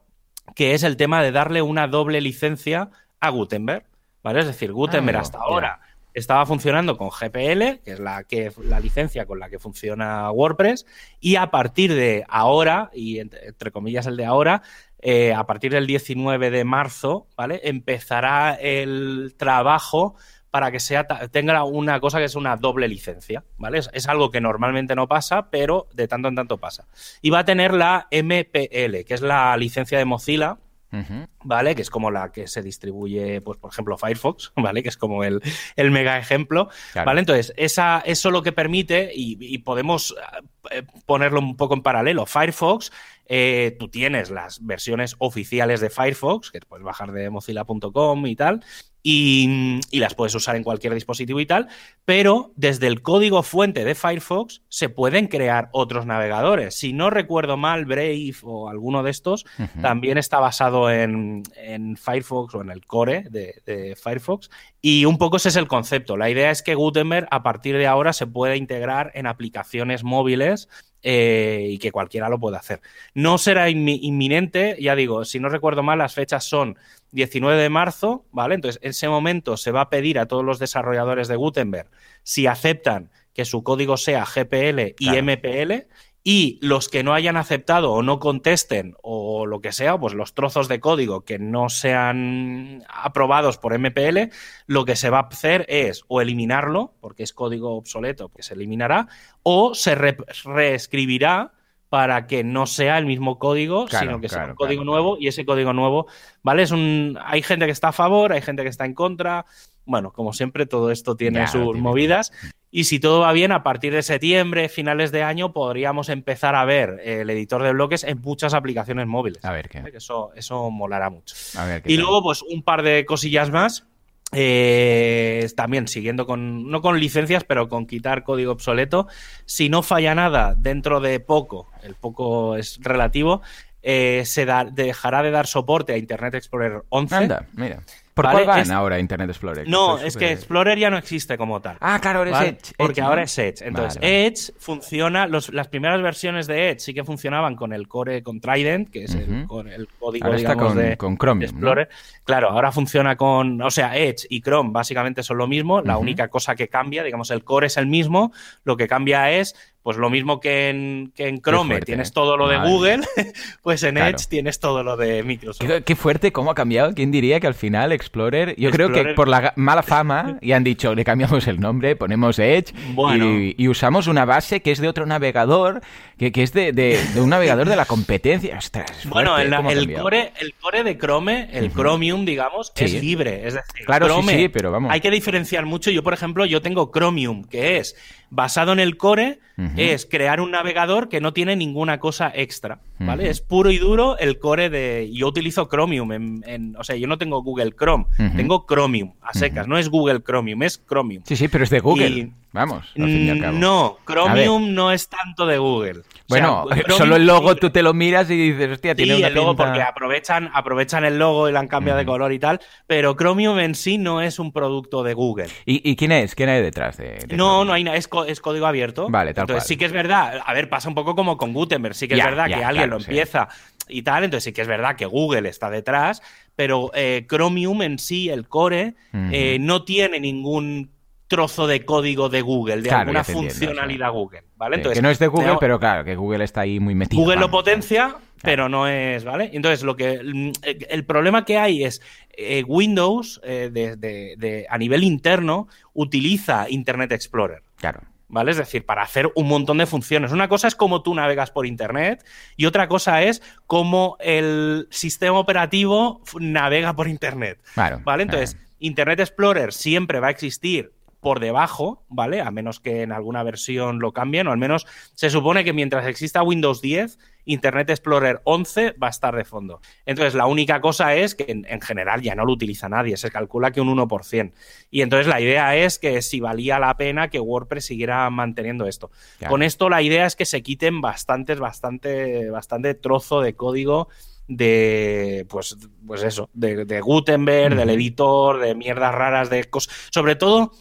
que es el tema de darle una doble licencia a Gutenberg. ¿Vale? Es decir, Gutenberg hasta ahora estaba funcionando con GPL, que es la, que, la licencia con la que funciona WordPress, y a partir de ahora, y entre, comillas el de ahora, eh, a partir del 19 de marzo, ¿vale? Empezará el trabajo para que sea, tenga una cosa que es una doble licencia, ¿vale? Es, algo que normalmente no pasa, pero de tanto en tanto pasa. Y va a tener la MPL, que es la licencia de Mozilla, ¿vale? Que es como la que se distribuye, pues, por ejemplo, Firefox, ¿vale? Que es como el, mega ejemplo, ¿vale? Entonces, esa, eso lo que permite, y, podemos eh, ponerlo un poco en paralelo, Firefox, eh, tú tienes las versiones oficiales de Firefox, que puedes bajar de mozilla.com y tal, y, las puedes usar en cualquier dispositivo y tal, pero desde el código fuente de Firefox se pueden crear otros navegadores. Si no recuerdo mal, Brave o alguno de estos también está basado en, Firefox o en el core de, Firefox. Y un poco ese es el concepto. La idea es que Gutenberg a partir de ahora se pueda integrar en aplicaciones móviles eh, y que cualquiera lo pueda hacer. No será inminente, ya digo, si no recuerdo mal, las fechas son 19 de marzo, ¿vale? Entonces, en ese momento se va a pedir a todos los desarrolladores de Gutenberg si aceptan que su código sea GPL y MPL y los que no hayan aceptado o no contesten o lo que sea, pues los trozos de código que no sean aprobados por MPL, lo que se va a hacer es o eliminarlo, porque es código obsoleto, que se eliminará, o se reescribirá para que no sea el mismo código, sino que sea un código nuevo y ese código nuevo, ¿vale? Es un hay gente que está a favor, hay gente que está en contra. Bueno, como siempre todo esto tiene sus movidas y si todo va bien a partir de septiembre, finales de año podríamos empezar a ver el editor de bloques en muchas aplicaciones móviles. A ver qué. Eso eso molará mucho. y luego pues un par de cosillas más eh, también siguiendo con, no con licencias, pero con quitar código obsoleto. Si no falla nada dentro de poco, el poco es relativo, eh, se dejará de dar soporte a Internet Explorer 11. Anda, mira. ¿Por cuál van ahora Internet Explorer? No, es que Explorer ya no existe como tal. Ah, claro, ahora es Edge. Porque ahora es Edge. Entonces, Edge funciona, las primeras versiones de Edge sí que funcionaban con el core, con Trident, que es el, código, digamos, de, con Chrome, Explorer. Claro, ahora funciona con, o sea, Edge y Chrome básicamente son lo mismo. La única cosa que cambia, digamos, el core es el mismo. Lo que cambia es pues lo mismo que en, que en Chrome tienes ¿eh? todo lo de Google, pues en Edge tienes todo lo de Microsoft. Qué, fuerte, cómo ha cambiado. ¿Quién diría que al final Explorer, yo creo que por la mala fama, y han dicho, le cambiamos el nombre, ponemos Edge y, usamos una base que es de otro navegador, que, es de, un navegador de la competencia. bueno, el, core, el core de Chrome, el Chromium, digamos, es libre. Es decir, claro, Chrome, sí, pero vamos. Hay que diferenciar mucho. Yo, por ejemplo, yo tengo Chromium, que es basado en el core, es crear un navegador que no tiene ninguna cosa extra, ¿vale? Es puro y duro el core de... Yo utilizo Chromium, en, o sea, yo no tengo Google Chrome, tengo Chromium a secas, no es Google Chromium, es Chromium. Sí, sí, pero es de Google. Vamos, al fin y al cabo. No, Chromium no es tanto de Google. Bueno, solo el logo tú te lo miras y dices, hostia, tiene sí, el logo porque aprovechan, aprovechan el logo y le han cambiado de color y tal, pero Chromium en sí no es un producto de Google. ¿Y, quién es? ¿Quién hay detrás de, No, no hay nada, es, código abierto. Vale, tal Entonces sí que es verdad, a ver, pasa un poco como con Gutenberg, sí que es verdad que alguien lo empieza y tal, entonces sí que es verdad que Google está detrás, pero eh, Chromium en sí, el core, eh, no tiene ningún trozo de código de Google, de alguna funcionalidad Google, ¿vale? Entonces, que no es de Google, pero claro, que Google está ahí muy metido. Google lo potencia, pero no es, ¿vale? Entonces, lo que mm, el problema que hay es eh, Windows eh, a nivel interno utiliza Internet Explorer. Claro. ¿Vale? Es decir, para hacer un montón de funciones. Una cosa es cómo tú navegas por Internet y otra cosa es cómo el sistema operativo navega por Internet. Claro, ¿Vale? Entonces, Internet Explorer siempre va a existir por debajo, ¿vale? A menos que en alguna versión lo cambien, o al menos se supone que mientras exista Windows 10, Internet Explorer 11 va a estar de fondo. Entonces, la única cosa es que en, general ya no lo utiliza nadie, se calcula que un 1%. Y entonces la idea es que si valía la pena que WordPress siguiera manteniendo esto. Con esto la idea es que se quiten bastantes, bastante, bastante trozo de código de pues, pues eso, de, Gutenberg, del editor, de mierdas raras, de cosas. Sobre todo,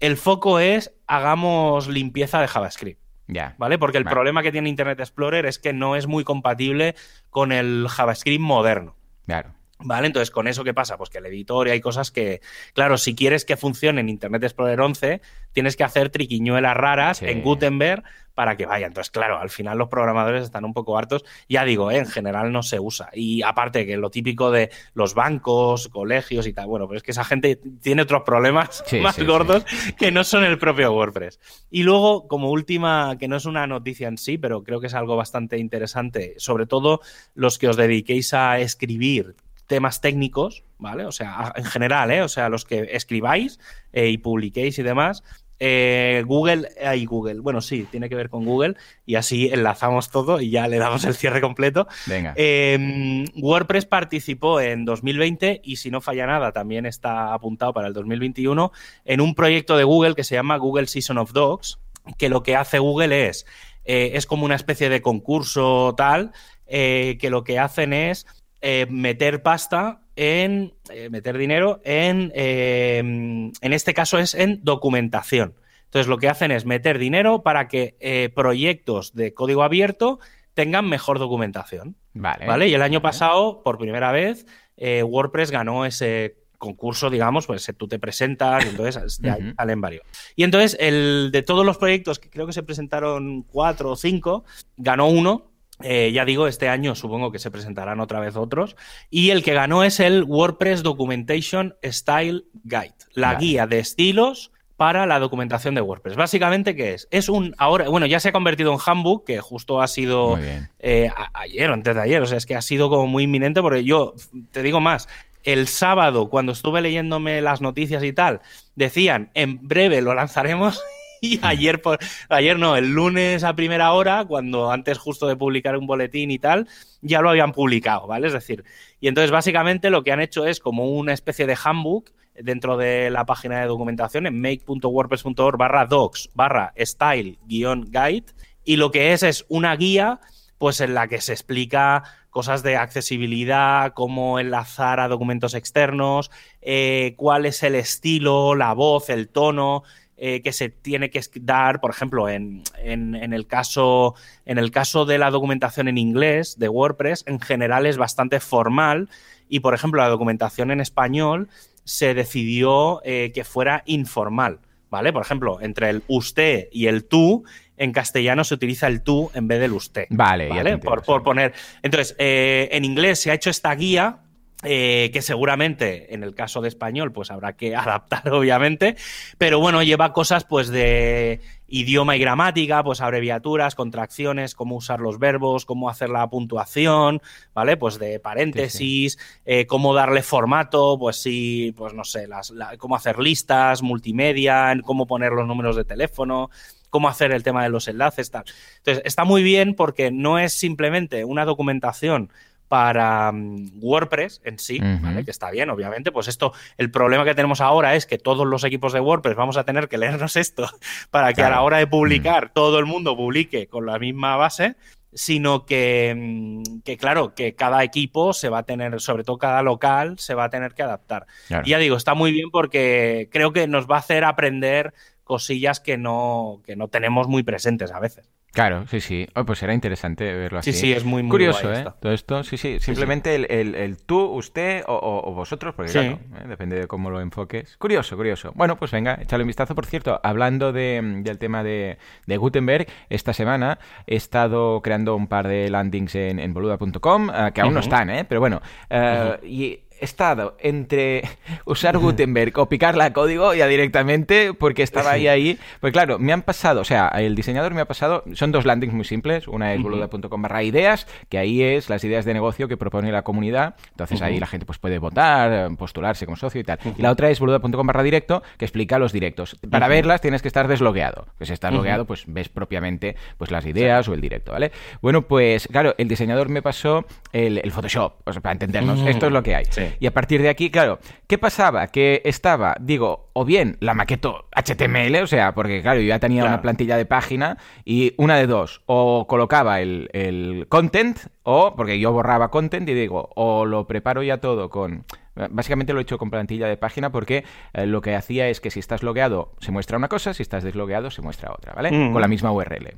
el foco es hagamos limpieza de JavaScript. Ya. ¿Vale? Porque el problema que tiene Internet Explorer es que no es muy compatible con el JavaScript moderno. Claro. ¿Vale? Entonces, ¿con eso qué pasa? Pues que el editor y hay cosas que, claro, si quieres que funcione en Internet Explorer 11, tienes que hacer triquiñuelas raras Sí. en Gutenberg para que vaya. Entonces, claro, al final los programadores están un poco hartos. Ya digo, ¿eh? en general no se usa. Y aparte que lo típico de los bancos, colegios y tal, bueno, pero es que esa gente tiene otros problemas Sí, más sí, sí. gordos que no son el propio WordPress. Y luego, como última, que no es una noticia en sí, pero creo que es algo bastante interesante, sobre todo los que os dediquéis a escribir temas técnicos, ¿vale? O sea, en general, ¿eh? O sea, los que escribáis eh, y publiquéis y demás. eh, Google, hay Google, bueno, sí, tiene que ver con Google y así enlazamos todo y ya le damos el cierre completo. Venga. Eh, WordPress participó en 2020 y si no falla nada, también está apuntado para el 2021 en un proyecto de Google que se llama Google Season of Dogs, que lo que hace Google es, eh, es como una especie de concurso tal, eh, que lo que hacen es eh, meter pasta en, eh, meter dinero en, eh, en este caso es en documentación. Entonces lo que hacen es meter dinero para que eh, proyectos de código abierto tengan mejor documentación. Vale. ¿Vale? Y el año Vale. pasado, por primera vez, WordPress ganó ese concurso, digamos, pues tú te presentas y entonces Ujú. salen varios. Y entonces, el de todos los proyectos, que creo que se presentaron cuatro o cinco, ganó uno. Eh, ya digo, este año supongo que se presentarán otra vez otros. Y el que ganó es el WordPress Documentation Style Guide, la Vale. guía de estilos para la documentación de WordPress. Básicamente, ¿qué es? Es un, ahora, bueno, ya se ha convertido en handbook, que justo ha sido eh, a- ayer o antes de ayer. O sea, es que ha sido como muy inminente porque yo, te digo más, el sábado, cuando estuve leyéndome las noticias y tal, decían, en breve lo lanzaremos. Y ayer, por, ayer no, el lunes a primera hora, cuando antes justo de publicar un boletín y tal, ya lo habían publicado, ¿vale? Es decir, y entonces básicamente lo que han hecho es como una especie de handbook dentro de la página de documentación en make.wordpress.org barra docs barra style guion guide y lo que es es una guía pues en la que se explica cosas de accesibilidad, cómo enlazar a documentos externos, eh, cuál es el estilo, la voz, el tono eh, que se tiene que dar, por ejemplo, en, en- en el caso, en el caso de la documentación en inglés de WordPress, en general es bastante formal y, por ejemplo, la documentación en español se decidió eh, que fuera informal. ¿Vale? Por ejemplo, entre el usted y el tú, en castellano se utiliza el tú en vez del usted. Vale, ¿vale? Por, por poner. Entonces, eh, en inglés se ha hecho esta guía. Eh, que seguramente en el caso de español pues habrá que adaptar obviamente. Pero bueno lleva cosas pues de idioma y gramática pues abreviaturas contracciones cómo usar los verbos cómo hacer la puntuación vale pues de paréntesis eh, cómo darle formato pues sí pues no sé las, la- cómo hacer listas multimedia cómo poner los números de teléfono cómo hacer el tema de los enlaces, tal. Entonces, está muy bien porque no es simplemente una documentación para mm, WordPress en sí. ¿vale? Que está bien, obviamente. Pues esto, el problema que tenemos ahora es que todos los equipos de WordPress vamos a tener que leernos esto para que a la hora de publicar todo el mundo publique con la misma base, sino que, mm, que, claro, que cada equipo se va a tener, sobre todo cada local, se va a tener que adaptar. Claro. Y ya digo, está muy bien porque creo que nos va a hacer aprender cosillas que no, que no tenemos muy presentes a veces. Claro, sí, sí. Oh, pues será interesante verlo así. Sí, sí, es muy, muy Curioso, guay ¿eh? esto. Todo esto, sí, sí. Simplemente El, el- el tú, usted o, o- o vosotros, porque Sí. claro, ¿eh? depende de cómo lo enfoques. Curioso, curioso. Bueno, pues venga, échale un vistazo. Por cierto, hablando de- del tema de, de Gutenberg, esta semana he estado creando un par de landings en, en boluda.com, eh, que aún no están, ¿eh? Pero bueno, eh, y estado entre usar Gutenberg o picarla a código ya directamente porque estaba ahí ahí. Pues claro, me han pasado, o sea, el diseñador me ha pasado, son dos landings muy simples. Una es boluda.com barra ideas, que ahí es las ideas de negocio que propone la comunidad. Entonces ahí la gente pues puede votar, eh, postularse como socio y tal. Y la otra es boluda.com barra directo, que explica los directos. Para verlas tienes que estar deslogueado. Pues si estás logueado, pues ves propiamente pues las ideas o el directo, ¿vale? Bueno, pues claro, el diseñador me pasó el, el Photoshop, o sea, para entendernos, esto es lo que hay. Sí. Y a partir de aquí, claro, ¿qué pasaba? Que estaba, digo, o bien la maqueto HTML, o sea, porque claro, yo ya tenía Claro. una plantilla de página y una de dos, o colocaba el, el content, o porque yo borraba content y digo, o lo preparo ya todo con... Básicamente lo he hecho con plantilla de página porque eh, lo que hacía es que si estás logueado se muestra una cosa, si estás deslogueado se muestra otra, ¿vale? Mm. Con la misma URL.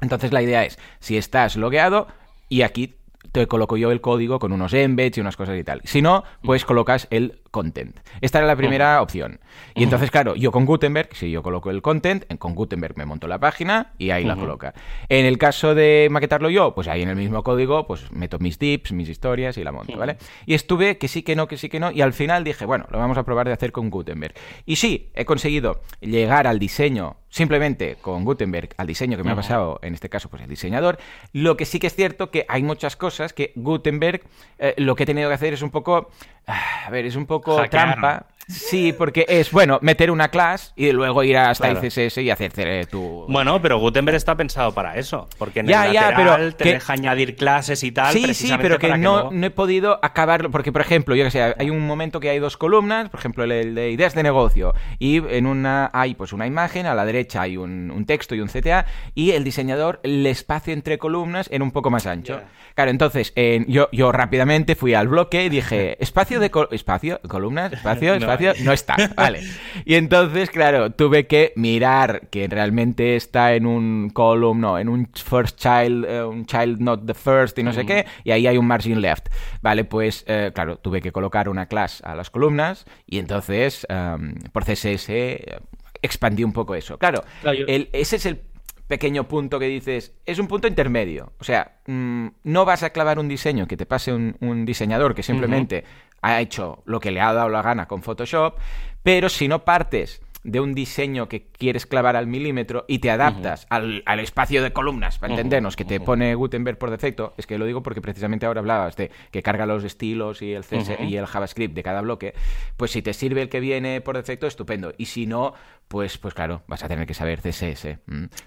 Entonces la idea es, si estás logueado y aquí te coloco yo el código con unos embeds y unas cosas y tal. Si no, pues colocas el content. Esta era la primera opción. Y entonces, claro, yo con Gutenberg, si yo coloco el content, con Gutenberg me monto la página y ahí la coloca. En el caso de maquetarlo yo, pues ahí en el mismo código, pues meto mis tips, mis historias y la monto, ¿vale? Y estuve que sí, que no, que sí, que no, y al final dije, bueno, lo vamos a probar de hacer con Gutenberg. Y sí, he conseguido llegar al diseño simplemente con Gutenberg, al diseño que me ha pasado, en este caso, pues el diseñador. Lo que sí que es cierto que hay muchas cosas que Gutenberg, eh, lo que he tenido que hacer es un poco, a ver, es un poco trampa. Sí, porque es, bueno, meter una clase y luego ir hasta el CSS y hacer eh, tu... Bueno, pero Gutenberg está pensado para eso, porque en ya, el lateral ya, pero te deja añadir clases y tal. Sí, sí, pero que no, no... he podido acabarlo, porque por ejemplo, yo que sé, hay un momento que hay dos columnas, por ejemplo, el, de ideas de negocio, y en una hay pues una imagen, a la derecha hay un, texto y un CTA, y el diseñador el espacio entre columnas en un poco más ancho. Claro, entonces yo, yo rápidamente fui al bloque y dije, espacio de... espacio, columnas, espacio, espacio no está, vale. Y entonces, claro, tuve que mirar que realmente está en un column, no, en un first child, eh, un child not the first y no sé qué, y ahí hay un margin left. Vale, pues, eh, claro, tuve que colocar una clase a las columnas y entonces, em, por CSS, expandí un poco eso. Claro, ese es el pequeño punto que dices, es un punto intermedio. O sea, mm, no vas a clavar un diseño que te pase un, diseñador que simplemente ha hecho lo que le ha dado la gana con Photoshop, pero si no partes de un diseño que quieres clavar al milímetro y te adaptas al, espacio de columnas, para entendernos, que te pone Gutenberg por defecto, es que lo digo porque precisamente ahora hablabas de que carga los estilos y el CSS y el JavaScript de cada bloque, pues si te sirve el que viene por defecto, estupendo. Y si no, pues, pues claro, vas a tener que saber CSS.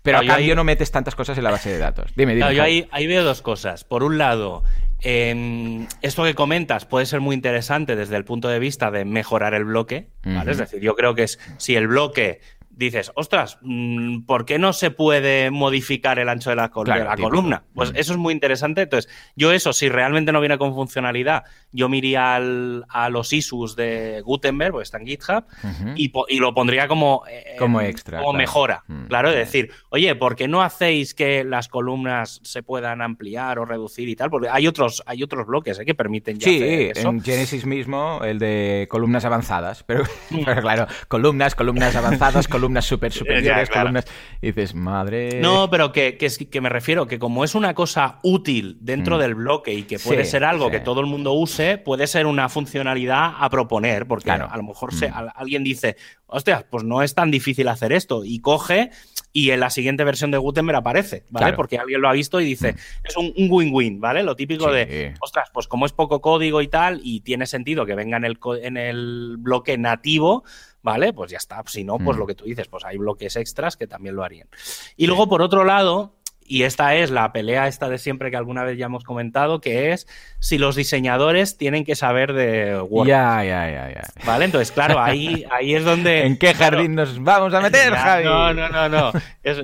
Pero a cambio no metes tantas cosas en la base de datos. Dime, dime. yo ahí, ahí veo dos cosas. Por un lado, eh, esto que comentas puede ser muy interesante desde el punto de vista de mejorar el bloque, Es decir, yo creo que es si el bloque dices, ostras, mm, ¿por qué no se puede modificar el ancho de la, columna? Pues eso es muy interesante. Entonces, yo eso, si realmente no viene con funcionalidad, yo miría a los issues de Gutenberg, porque está en GitHub, y, lo pondría como, eh, como extra. Como mejora. Mm. Claro, es decir, oye, ¿por qué no hacéis que las columnas se puedan ampliar o reducir y tal? Porque hay otros, hay otros bloques eh, que permiten ya sí, en Genesis mismo, el de columnas avanzadas, pero, mm. claro, columnas, columnas avanzadas, columnas columnas súper superiores, columnas. Y dices, madre. No, pero que, que, me refiero, que como es una cosa útil dentro mm. del bloque y que puede ser algo que todo el mundo use, puede ser una funcionalidad a proponer, porque a lo mejor se, mm. alguien dice, hostia, pues no es tan difícil hacer esto, y coge y en la siguiente versión de Gutenberg aparece, ¿vale? Porque alguien lo ha visto y dice, mm. es un win-win, ¿vale? Lo típico de, ostras, pues como es poco código y tal, y tiene sentido que venga en el, en el bloque nativo, ¿vale? Pues ya está. Si no, pues mm. lo que tú dices, pues hay bloques extras que también lo harían. Y luego, por otro lado, y esta es la pelea esta de siempre que alguna vez ya hemos comentado, que es si los diseñadores tienen que saber de WordPress. Ya, ya, ya, ya. ¿Vale? Entonces, claro, ahí, ahí es donde... ¿En qué jardín nos vamos a meter, Javi? No, no, no, no.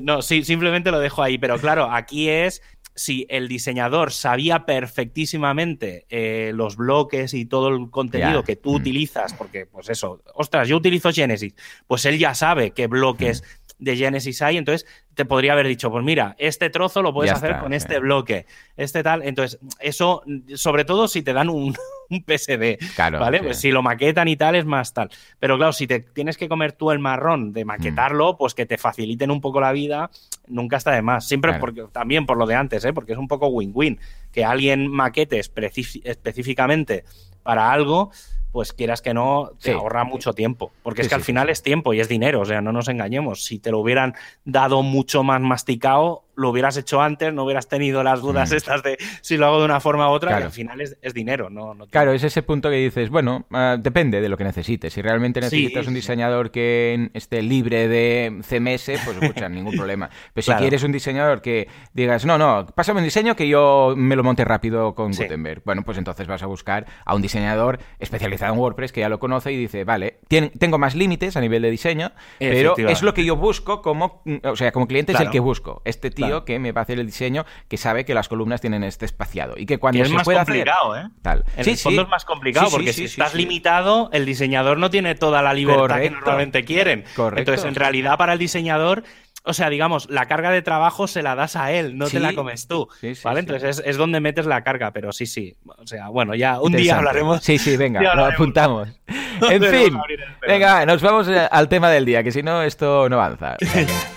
no, sí, simplemente lo dejo ahí. Pero claro, aquí es si el diseñador sabía perfectísimamente eh, los bloques y todo el contenido que tú mm. utilizas, porque pues eso, ostras, yo utilizo Genesis, pues él ya sabe qué bloques mm. De Genesis hay, entonces te podría haber dicho, pues mira, este trozo lo puedes hacer con este bloque, este tal. Entonces, eso, sobre todo si te dan un, un PSD, claro, ¿vale? Pues si lo maquetan y tal es más tal. Pero claro, si te tienes que comer tú el marrón de maquetarlo, mm. pues que te faciliten un poco la vida, nunca está de más. Siempre porque también por lo de antes, ¿eh? Porque es un poco win-win. Que alguien maquete específicamente para algo pues quieras que no, te ahorra mucho tiempo. Porque es que al final es tiempo y es dinero, o sea, no nos engañemos. Si te lo hubieran dado mucho más masticado, lo hubieras hecho antes, no hubieras tenido las dudas mm. estas de si lo hago de una forma u otra, al final es, dinero. No, Claro, es ese punto que dices, bueno, ah, depende de lo que necesites. Si realmente necesitas un diseñador que esté libre de CMS, pues escucha, ningún problema. Pero si quieres un diseñador que digas, no, no, pásame un diseño que yo me lo monte rápido con Gutenberg. Bueno, pues entonces vas a buscar a un diseñador especializado en WordPress que ya lo conoce y dice, vale, tengo más límites a nivel de diseño, pero es lo que yo busco como, o sea, como cliente es el que busco. Este tío que me va a hacer el diseño que sabe que las columnas tienen este espaciado y que cuando es más complicado, ¿eh? Tal. En el fondo es más complicado porque si estás limitado, el diseñador no tiene toda la libertad que normalmente quieren. Correcto. Entonces, en realidad, para el diseñador o sea, digamos, la carga de trabajo se la das a él, no te la comes tú. ¿Vale? Entonces es, donde metes la carga, pero sí, sí. O sea, bueno, ya un día hablaremos. Sí, sí, venga, lo apuntamos. en fin, venga, nos vamos eh, al tema del día, que si no, esto no avanza.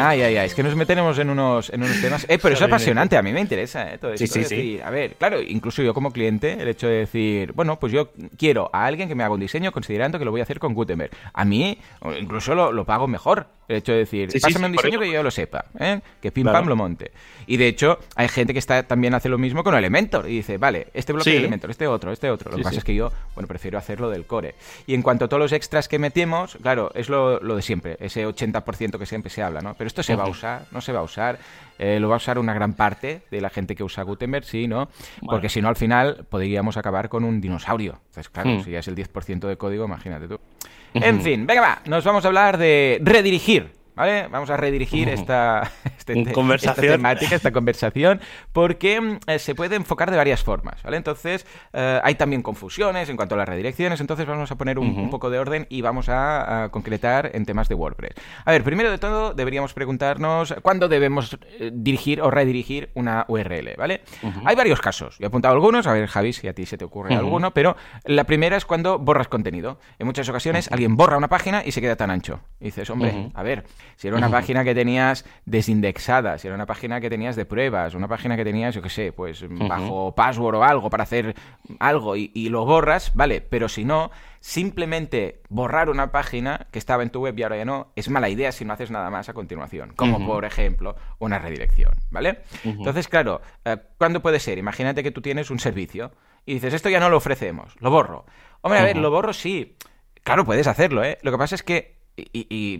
Ay, ay, ay, es que nos metemos en unos, en unos temas. Eh, pero eso es apasionante, a mí me interesa, ¿eh? Todo esto. Sí, sí, sí. A ver, claro, incluso yo como cliente, el hecho de decir, bueno, pues yo quiero a alguien que me haga un diseño considerando que lo voy a hacer con Gutenberg. A mí, incluso lo, lo pago mejor. El hecho de decir, pásame un diseño que yo lo sepa, ¿eh? que pim pam lo monte. Y de hecho, hay gente que está también hace lo mismo con Elementor y dice, vale, este bloque de Elementor, este otro, este otro. Lo que pasa es que yo, bueno, prefiero hacerlo del core. Y en cuanto a todos los extras que metemos, claro, es lo, lo de siempre, ese 80% que siempre se habla, ¿no? Pero esto se va a usar, no se va a usar. Eh, lo va a usar una gran parte de la gente que usa Gutenberg, sí, ¿no? Porque si no, al final podríamos acabar con un dinosaurio. Entonces, claro, hmm. si ya es el 10% de código, imagínate tú. En fin, venga, va, nos vamos a hablar de redirigir ¿Vale? Vamos a redirigir esta, este conversación. temática, esta conversación, porque eh, se puede enfocar de varias formas, ¿vale? Entonces, eh, hay también confusiones en cuanto a las redirecciones, entonces vamos a poner un, poco de orden y vamos a, concretar en temas de WordPress. A ver, primero de todo, deberíamos preguntarnos cuándo debemos eh, dirigir o redirigir una URL, ¿vale? Hay varios casos. Yo he apuntado algunos, a ver, Javi, si a ti se te ocurre alguno, pero la primera es cuando borras contenido. En muchas ocasiones alguien borra una página y se queda tan ancho. Y dices, hombre, a ver, si era una página que tenías desindexada, si era una página que tenías de pruebas, una página que tenías, yo qué sé, pues bajo password o algo para hacer algo y, lo borras, vale, pero si no, simplemente borrar una página que estaba en tu web y ahora ya no, es mala idea si no haces nada más a continuación, como por ejemplo una redirección, ¿vale? Entonces, claro, eh, ¿cuándo puede ser? Imagínate que tú tienes un servicio y dices, esto ya no lo ofrecemos, lo borro. Hombre, a ver, lo borro sí. Claro, puedes hacerlo, ¿eh? Lo que pasa es que y,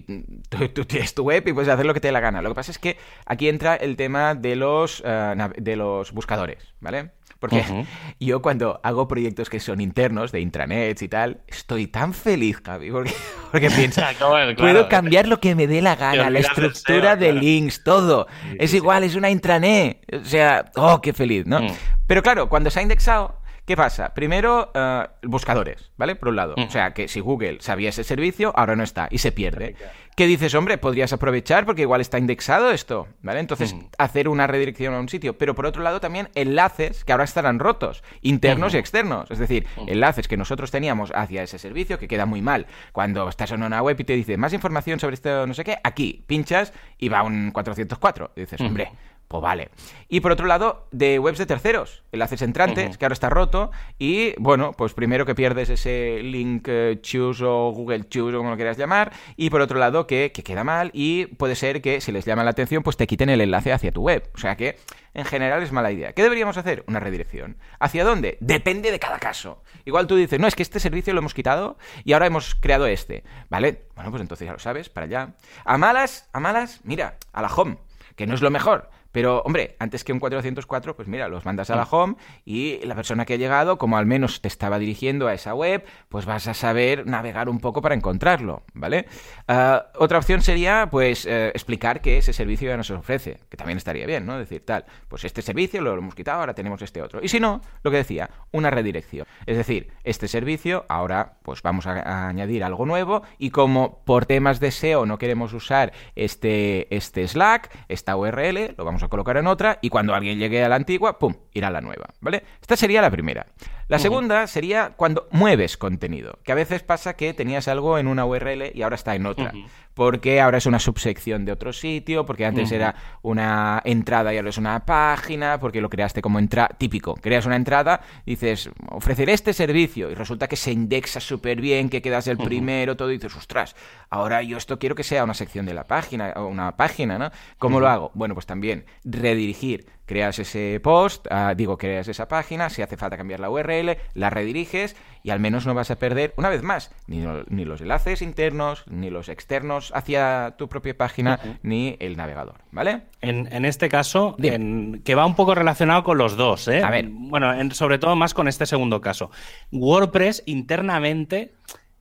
tú, tienes tu web y puedes hacer lo que te dé la gana. Lo que pasa es que aquí entra el tema de los, eh, de los buscadores, ¿vale? Porque yo cuando hago proyectos que son internos, de intranets y tal, estoy tan feliz, Javi, porque, porque pienso, puedo cambiar lo que me dé la gana, la estructura de links, todo. es igual, es una intranet. O sea, oh, qué feliz, ¿no? Mm. Pero claro, cuando se ha indexado, ¿Qué pasa? Primero, uh, buscadores, ¿vale? Por un lado. O sea, que si Google sabía ese servicio, ahora no está y se pierde. ¿Qué dices, hombre? Podrías aprovechar porque igual está indexado esto, ¿vale? Entonces, hacer una redirección a un sitio. Pero por otro lado, también enlaces que ahora estarán rotos, internos y externos. Es decir, enlaces que nosotros teníamos hacia ese servicio, que queda muy mal. Cuando estás en una web y te dice más información sobre esto, no sé qué, aquí pinchas y va un 404. Y dices, hombre pues vale. Y por otro lado, de webs de terceros, enlaces entrantes, que ahora está roto, y bueno, pues primero que pierdes ese link eh, choose o Google choose o como lo quieras llamar, y por otro lado que, que, queda mal, y puede ser que si les llama la atención, pues te quiten el enlace hacia tu web. O sea que en general es mala idea. ¿Qué deberíamos hacer? Una redirección. ¿Hacia dónde? Depende de cada caso. Igual tú dices, no, es que este servicio lo hemos quitado y ahora hemos creado este. ¿Vale? Bueno, pues entonces ya lo sabes, para allá. A malas, a malas, mira, a la home, que no es lo mejor, pero, hombre, antes que un 404, pues mira, los mandas a la mm. home y la persona que ha llegado, como al menos te estaba dirigiendo a esa web, pues vas a saber navegar un poco para encontrarlo, ¿vale? Ah, otra opción sería, pues, eh, explicar que ese servicio ya no se ofrece, que también estaría bien, ¿no? Decir, tal, pues este servicio lo hemos quitado, ahora tenemos este otro. Y si no, lo que decía, una redirección. Es decir, este servicio, ahora, pues vamos a, añadir algo nuevo y como por temas de SEO no queremos usar este, este Slack, esta URL, lo vamos a colocar en otra y cuando alguien llegue a la antigua, ¡pum!, irá a la nueva, ¿vale? Esta sería la primera. La segunda sería cuando mueves contenido, que a veces pasa que tenías algo en una URL y ahora está en otra porque ahora es una subsección de otro sitio, porque antes era una entrada y ahora es una página, porque lo creaste como entrada típico. Creas una entrada, dices, ofrecer este servicio, y resulta que se indexa súper bien, que quedas el primero, todo, y dices, ostras, ahora yo esto quiero que sea una sección de la página, o una página, ¿no? ¿Cómo lo hago? Bueno, pues también redirigir creas ese post, ah, digo, creas esa página, si hace falta cambiar la URL, la rediriges y al menos no vas a perder, una vez más, ni, ni los enlaces internos, ni los externos hacia tu propia página, ni el navegador, ¿vale? En, este caso, que va un poco relacionado con los dos, ¿eh? A ver. Bueno, sobre todo más con este segundo caso. WordPress internamente...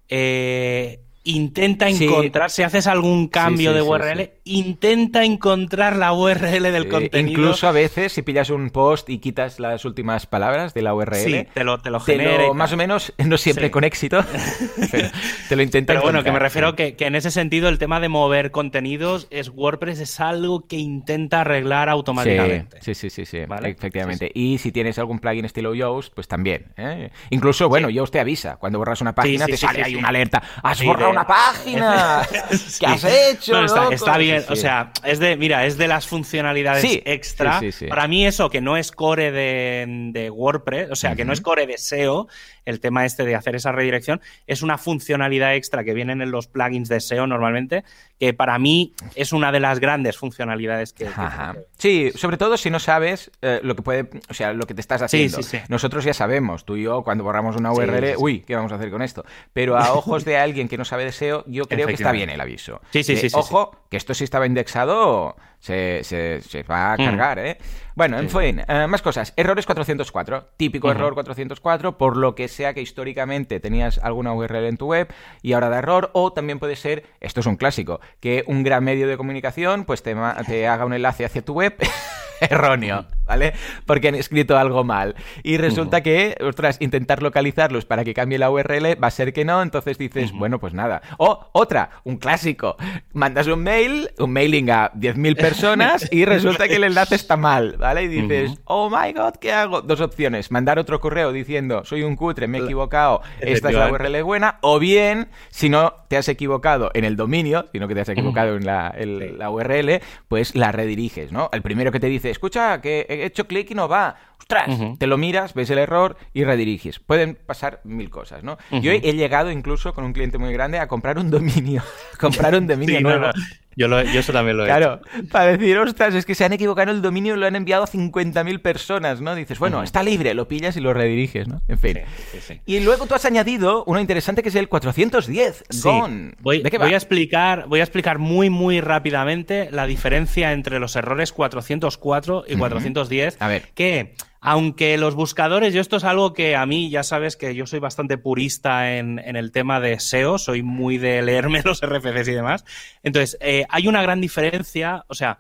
Eh, intenta encontrar, si haces algún cambio de URL, intenta encontrar la URL del Eh, contenido. incluso a veces, si pillas un post y quitas las últimas palabras de la URL, Sí, te lo, te lo genera. lo, más o menos, no siempre Sí. con éxito, pero te lo intenta Pero bueno, que me refiero que, que en ese sentido el tema de mover contenidos es WordPress es algo que intenta arreglar automáticamente. Sí, sí, sí, sí, ¿Vale? efectivamente. Y si tienes algún plugin estilo Yoast, pues también. ¿eh? Incluso, bueno, Yoast te avisa. Cuando borras una página, te sale ahí una alerta. ¡Has borrado de- una página! ¿Qué has hecho? No, está, loco? está bien, Sí, sí. o sea, es de, mira, es de las funcionalidades Sí, extra. sí, sí, sí. Para mí eso que no es core de, de WordPress, o sea, que no es core de SEO, el tema este de hacer esa redirección, es una funcionalidad extra que vienen en los plugins de SEO normalmente, que para mí es una de las grandes funcionalidades que... que- Ajá. Sí, sobre todo si no sabes eh, lo que puede, o sea, lo que te estás haciendo. sí, sí. Nosotros ya sabemos, tú y yo, cuando borramos una URL, sí, sí. uy, ¿qué vamos a hacer con esto? Pero a ojos de alguien que no sabe de SEO, yo creo que está bien el aviso. Sí, sí, De, sí, sí, Ojo, que esto estaba indexado, se, se- se va a Mm. cargar, ¿eh? Bueno, en fin, eh, más cosas. Errores 404. Típico error 404, por lo que sea que históricamente tenías alguna URL en tu web y ahora da error. O también puede ser, esto es un clásico, que un gran medio de comunicación pues te, te haga un enlace hacia tu web erróneo, ¿vale? Porque han escrito algo mal. Y resulta que, ostras, intentar localizarlos para que cambie la URL va a ser que no, entonces dices, bueno, pues nada. O otra, un clásico, mandas un mail, un mailing a 10.000 personas y resulta que el enlace está mal, ¿vale? Y dices, oh my god, ¿qué hago? Dos opciones, mandar otro correo diciendo, soy un cutre, me he equivocado, esta es la. URL buena, o bien, si no te has equivocado en el dominio, sino que te has equivocado en la, en Sí. la URL, pues la rediriges, ¿no? El primero que te dice, escucha, que he hecho clic y no va. ¡Ostras! Te lo miras, ves el error y rediriges. Pueden pasar mil cosas, ¿no? Yo he, Ujú. he llegado incluso con un cliente muy grande a comprar un dominio. comprar un dominio Sí, no, nuevo. no, Yo, lo- yo eso también lo he hecho. Claro, para decir, ostras, es que se han equivocado en el dominio y lo han enviado a 50.000 personas, ¿no? Dices, bueno, está libre, lo pillas y lo rediriges, ¿no? En fin. Sí, sí, sí. Y luego tú has añadido uno interesante que es el 410, Sí. Gone. Voy, ¿De qué va? voy a explicar, voy a explicar muy, muy rápidamente la diferencia entre los errores 404 y 410. A ver. Que, aunque los buscadores, yo esto es algo que a mí, ya sabes que yo soy bastante purista en, el tema de SEO, soy muy de leerme los RFCs y demás. Entonces, eh, hay una gran diferencia, o sea,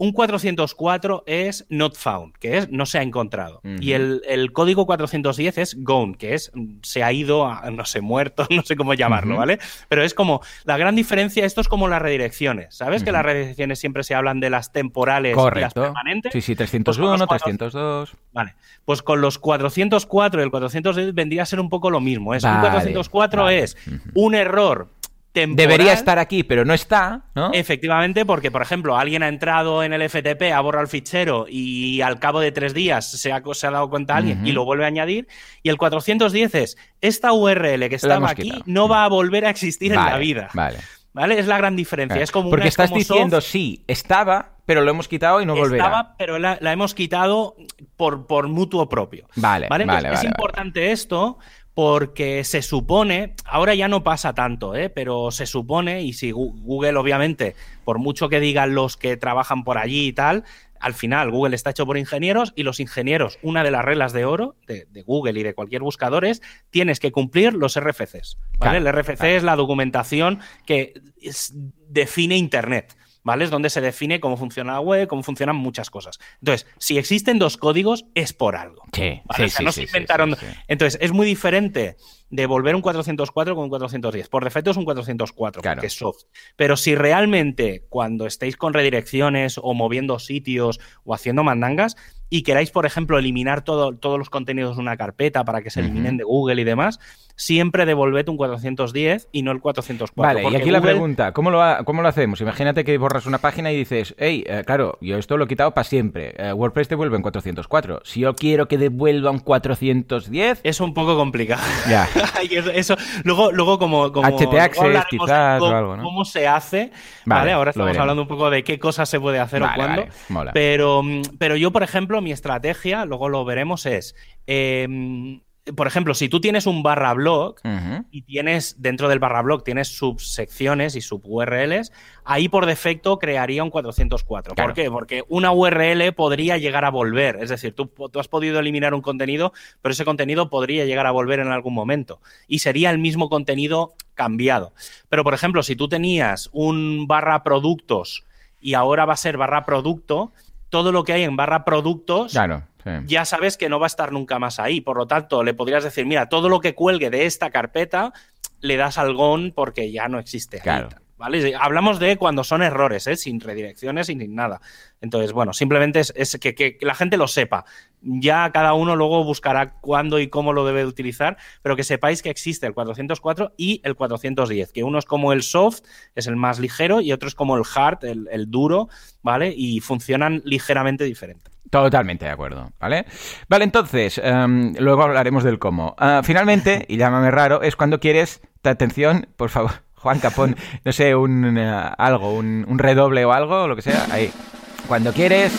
un 404 es not found, que es no se ha encontrado. Y el, el código 410 es gone, que es mm, se ha ido, a- no sé, muerto, no sé cómo llamarlo. ¿vale? Pero es como, la gran diferencia, esto es como las redirecciones. ¿Sabes que las redirecciones siempre se hablan de las temporales y las Correcto. permanentes? Sí, sí, Pues 301, con los cuatro- 302. Vale, pues con los 404 y el 410 vendría a ser un poco lo mismo. Es un Vale, 404 vale. es un error temporal. Debería estar aquí, pero no está, ¿no? Efectivamente, porque, por ejemplo, alguien ha entrado en el FTP, ha borrado el fichero y al cabo de tres días se ha, se ha dado cuenta alguien y lo vuelve a añadir. Y el 410 es, esta URL que estaba aquí quitado. no va a volver a existir en la vida. Vale. ¿Vale? Es la gran diferencia. Es como Porque una es estás como diciendo, soft, sí, estaba, pero lo hemos quitado y no volverá. estaba, pero la, la hemos quitado por, por mutuo propio. Vale, ¿Vale? vale, es importante esto porque se supone, ahora ya no pasa tanto, ¿eh? pero se supone, y si Google obviamente, por mucho que digan los que trabajan por allí y tal, al final Google está hecho por ingenieros y los ingenieros, una de las reglas de oro de, de Google y de cualquier buscador es, tienes que cumplir los RFCs. ¿vale? Claro, el RFC claro. es la documentación que es- define Internet. ¿Vale? Es donde se define cómo funciona la web, cómo funcionan muchas cosas. Entonces, si existen dos códigos, es por algo. Sí, ¿vale? sí, O sea, no sí, se inventaron. Entonces, es muy diferente devolver un 404 con un 410. Por defecto es un 404, Claro. que es soft. Pero si realmente cuando estéis con redirecciones o moviendo sitios o haciendo mandangas y queráis, por ejemplo, eliminar todo- todos los contenidos de una carpeta para que se eliminen de Google y demás, siempre devolved un 410 y no el 404. Vale, y aquí la pregunta, ¿cómo lo, ha- ¿cómo lo hacemos? Imagínate que borras una página y dices, hey, eh, claro, yo esto lo he quitado para siempre. Eh, WordPress te vuelve en 404. Si yo quiero que devuelva un 410, Es un poco complicado. ya. Eso, eso- luego, luego como, como HT quizás, o cómo, algo, ¿no? cómo se hace, Vale, ¿vale? Ahora estamos hablando un poco de qué cosas se puede hacer Vale, o cuándo. vale, mola. Pero, mm, pero yo, por ejemplo, mi estrategia, luego lo veremos, es, eh, por ejemplo, si tú tienes un barra blog, y tienes dentro del barra blog tienes subsecciones y sub URLs, ahí por defecto crearía un 404. Claro. ¿Por qué? Porque una URL podría llegar a volver. Es decir, tú, tú has podido eliminar un contenido, pero ese contenido podría llegar a volver en algún momento. Y sería el mismo contenido cambiado. Pero, por ejemplo, si tú tenías un barra productos y ahora va a ser barra producto, todo lo que hay en barra productos Claro. sí. ya sabes que no va a estar nunca más ahí. Por lo tanto, le podrías decir, mira, todo lo que cuelgue de esta carpeta le das al gon porque ya no existe. ahí. ¿Vale? Hablamos de cuando son errores, ¿eh? sin redirecciones y sin nada. Entonces, bueno, simplemente es, es que, que la gente lo sepa. Ya cada uno luego buscará cuándo y cómo lo debe de utilizar, pero que sepáis que existe el 404 y el 410, que uno es como el soft, es el más ligero, y otro es como el hard, el, duro, ¿vale? Y funcionan ligeramente diferente. Totalmente de acuerdo, ¿vale? Vale, entonces, em, luego hablaremos del cómo. Ah, finalmente, y llámame raro, es cuando quieres, atención, por favor, Juan Capón, no sé, un eh, algo, un, un redoble o algo, lo que sea, ahí. Cuando quieres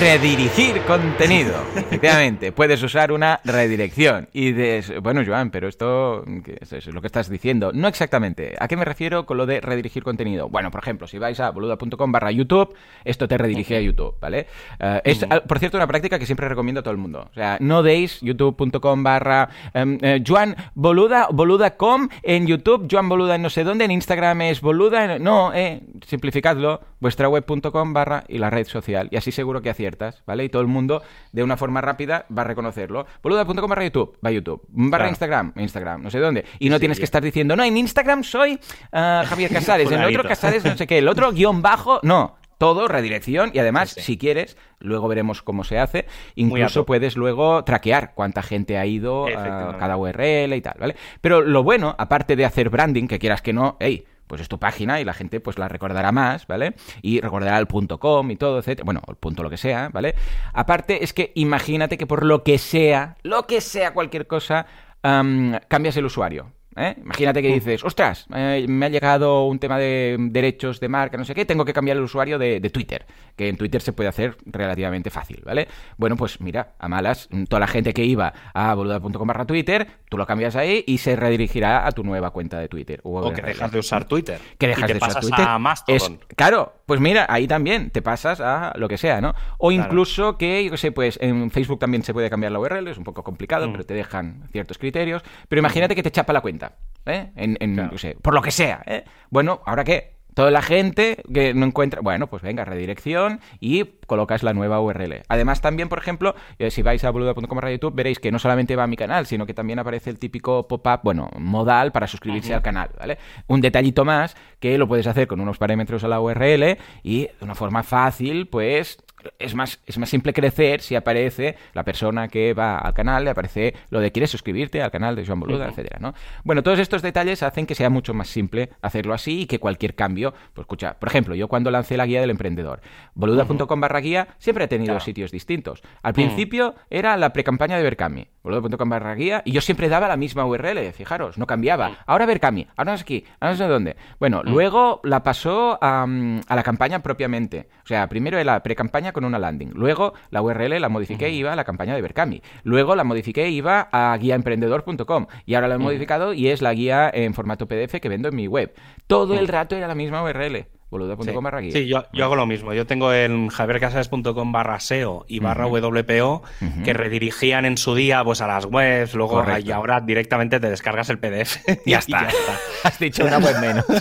redirigir contenido, efectivamente, puedes usar una redirección. Y dices, bueno, Joan, pero esto ¿qué es eso? Es lo que estás diciendo. No exactamente. ¿A qué me refiero con lo de redirigir contenido? Bueno, por ejemplo, si vais a boluda.com barra YouTube, esto te redirige a YouTube, ¿vale? Eh, es, por cierto, una práctica que siempre recomiendo a todo el mundo. O sea, no deis youtube.com barra em, eh, Joan Boluda, boluda.com en YouTube, Joan Boluda en no sé dónde, en Instagram es boluda, en- no, eh, simplificadlo, vuestra web.com barra y la red social, y así seguro que aciertas, ¿vale? Y todo el mundo, de una forma rápida, va a reconocerlo. Boluda.com barra YouTube, va a YouTube, barra Claro. Instagram, Instagram, no sé dónde, y no Sí, tienes ya. que estar diciendo, no, en Instagram soy ah, Javier Casares, en el otro. Casares no sé qué, el otro guion bajo, no. Todo redirección y además, Sí, sí. si quieres, luego veremos cómo se hace. Incluso puedes luego traquear cuánta gente ha ido a cada URL y tal, ¿vale? Pero lo bueno, aparte de hacer branding, que quieras que no, hey, pues es tu página y la gente pues la recordará más, ¿vale? Y recordará el punto .com y todo, etcétera. Bueno, el punto lo que sea, ¿vale? Aparte es que imagínate que por lo que sea, lo que sea cualquier cosa, am, cambias el usuario. ¿Eh? Imagínate que dices, ostras, eh, me ha llegado un tema de derechos de marca, no sé qué, tengo que cambiar el usuario de, de Twitter, que en Twitter se puede hacer relativamente fácil, ¿vale? Bueno, pues mira, a malas, toda la gente que iba a boluda.com barra Twitter, tú lo cambias ahí y se redirigirá a tu nueva cuenta de Twitter. O que dejas de usar Twitter. que dejas y te de usar pasas Twitter. a Mastodon. Es- claro, pues mira, ahí también te pasas a lo que sea, ¿no? O Claro. incluso que, yo qué sé, pues en Facebook también se puede cambiar la URL, es un poco complicado, Mm. pero te dejan ciertos criterios. Pero imagínate que te chapa la cuenta, ¿eh? En, en, Claro. yo qué sé, por lo que sea, ¿eh? Bueno, ¿ahora qué? Toda la gente que no encuentra, bueno, pues venga, redirección y colocas la nueva URL. Además, también, por ejemplo, eh, si vais a boluda.com barra YouTube, veréis que no solamente va a mi canal, sino que también aparece el típico pop-up, bueno, modal para suscribirse al canal, ¿vale? Un detallito más que lo puedes hacer con unos parámetros a la URL y de una forma fácil, pues es más, es más simple crecer si aparece la persona que va al canal, le aparece lo de quieres suscribirte al canal de Joan Boluda, Ujú. etcétera, ¿no? Bueno, todos estos detalles hacen que sea mucho más simple hacerlo así y que cualquier cambio, pues escucha, por ejemplo, yo cuando lancé la guía del emprendedor, boluda.com barra guía siempre ha tenido Claro. sitios distintos. Al principio era la precampaña de Berkami, boluda.com barra guía, y yo siempre daba la misma URL, fijaros, no cambiaba. Ahora Berkami, ahora no sé aquí, ahora no sé dónde. Bueno, luego la pasó a, mm, a la campaña propiamente. O sea, primero era la precampaña con una landing. Luego la URL la modifiqué y iba a la campaña de Berkami. Luego la modifiqué y iba a guiaemprendedor.com. Y ahora la he modificado y es la guía en formato PDF que vendo en mi web. Todo el rato era la misma URL. Boluda.com barra guía. Sí, yo, yo hago lo mismo. Yo tengo en javiercasares.com barra SEO y barra WPO que redirigían en su día pues a las webs, luego Correcto. y ahora directamente te descargas el PDF. y Ya está. Has dicho una web menos.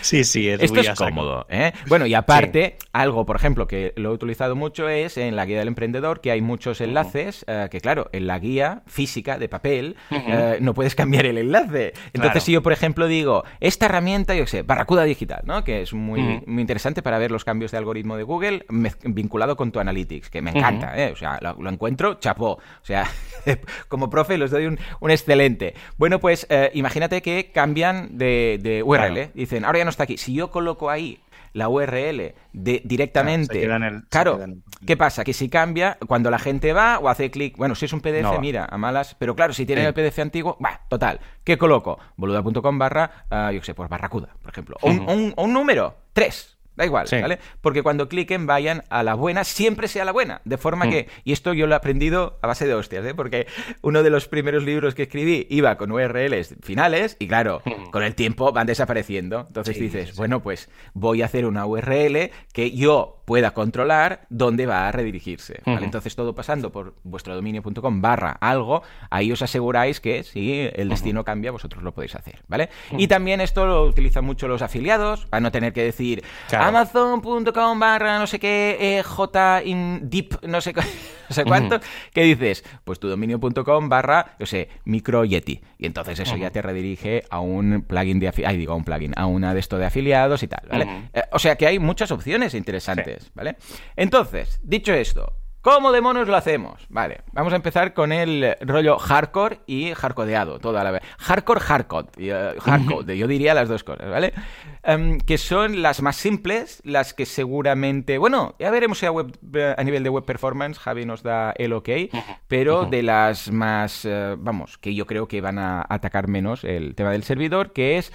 Sí, sí, es Esto muy es cómodo, ¿eh? Bueno, y aparte, algo, por ejemplo, que lo he utilizado mucho es en la guía del emprendedor, que hay muchos enlaces, eh, que claro, en la guía física de papel eh, no puedes cambiar el enlace. Entonces, Claro. si yo, por ejemplo, digo, esta herramienta, yo qué sé, Barracuda Digital, ¿no? Que es muy, Ujú. muy interesante para ver los cambios de algoritmo de Google vinculado con tu Analytics, que me encanta, ¿eh? O sea, lo, lo encuentro, chapó. O sea, como profe los doy un, un excelente. Bueno, pues eh, imagínate que cambian de, de URL. Claro. Dicen, ahora ya no está aquí. Si yo coloco ahí la URL de, directamente. Claro, el- el- ¿qué pasa? Que si cambia, cuando la gente va o hace clic, bueno, si es un PDF, No mira, a malas, pero claro, si tiene Sí. el PDF antiguo, va, total. ¿Qué coloco? boluda.com barra, ah, yo qué sé, pues barracuda, por ejemplo. Un- o un número, tres. Da igual, Sí. ¿vale? Porque cuando cliquen vayan a la buena, siempre sea la buena. De forma Mm. que, y esto yo lo he aprendido a base de hostias, ¿eh? Porque uno de los primeros libros que escribí iba con URLs finales y claro, Mm. con el tiempo van desapareciendo. Entonces Sí, dices, sí. bueno, pues voy a hacer una URL que yo pueda controlar dónde va a redirigirse. ¿vale? Entonces, todo pasando por vuestro dominio.com barra algo, ahí os aseguráis que si el destino cambia, vosotros lo podéis hacer, ¿vale? Y también esto lo utilizan mucho los afiliados, para no tener que decir Claro. amazon.com barra no sé qué, eh, j in deep, no sé, no sé cuánto, ¿qué dices? Pues tu dominio.com barra, yo sé, micro yeti. Y entonces eso ya te redirige a un plugin de afiliados, digo, a un plugin, a una de esto de afiliados y tal, ¿vale? Eh, o sea que hay muchas opciones interesantes, ¿vale? Entonces, dicho esto, ¿cómo demonios lo hacemos? Vale, vamos a empezar con el rollo hardcore y hardcodeado, toda la vez. Hardcore, hardcode, y, eh, hardcode, yo diría las dos cosas, ¿vale? Em, que son las más simples, las que seguramente, bueno, ya veremos si a, web- eh, a nivel de web performance Javi nos da el ok, pero de las más, eh, vamos, que yo creo que van a atacar menos el tema del servidor, que es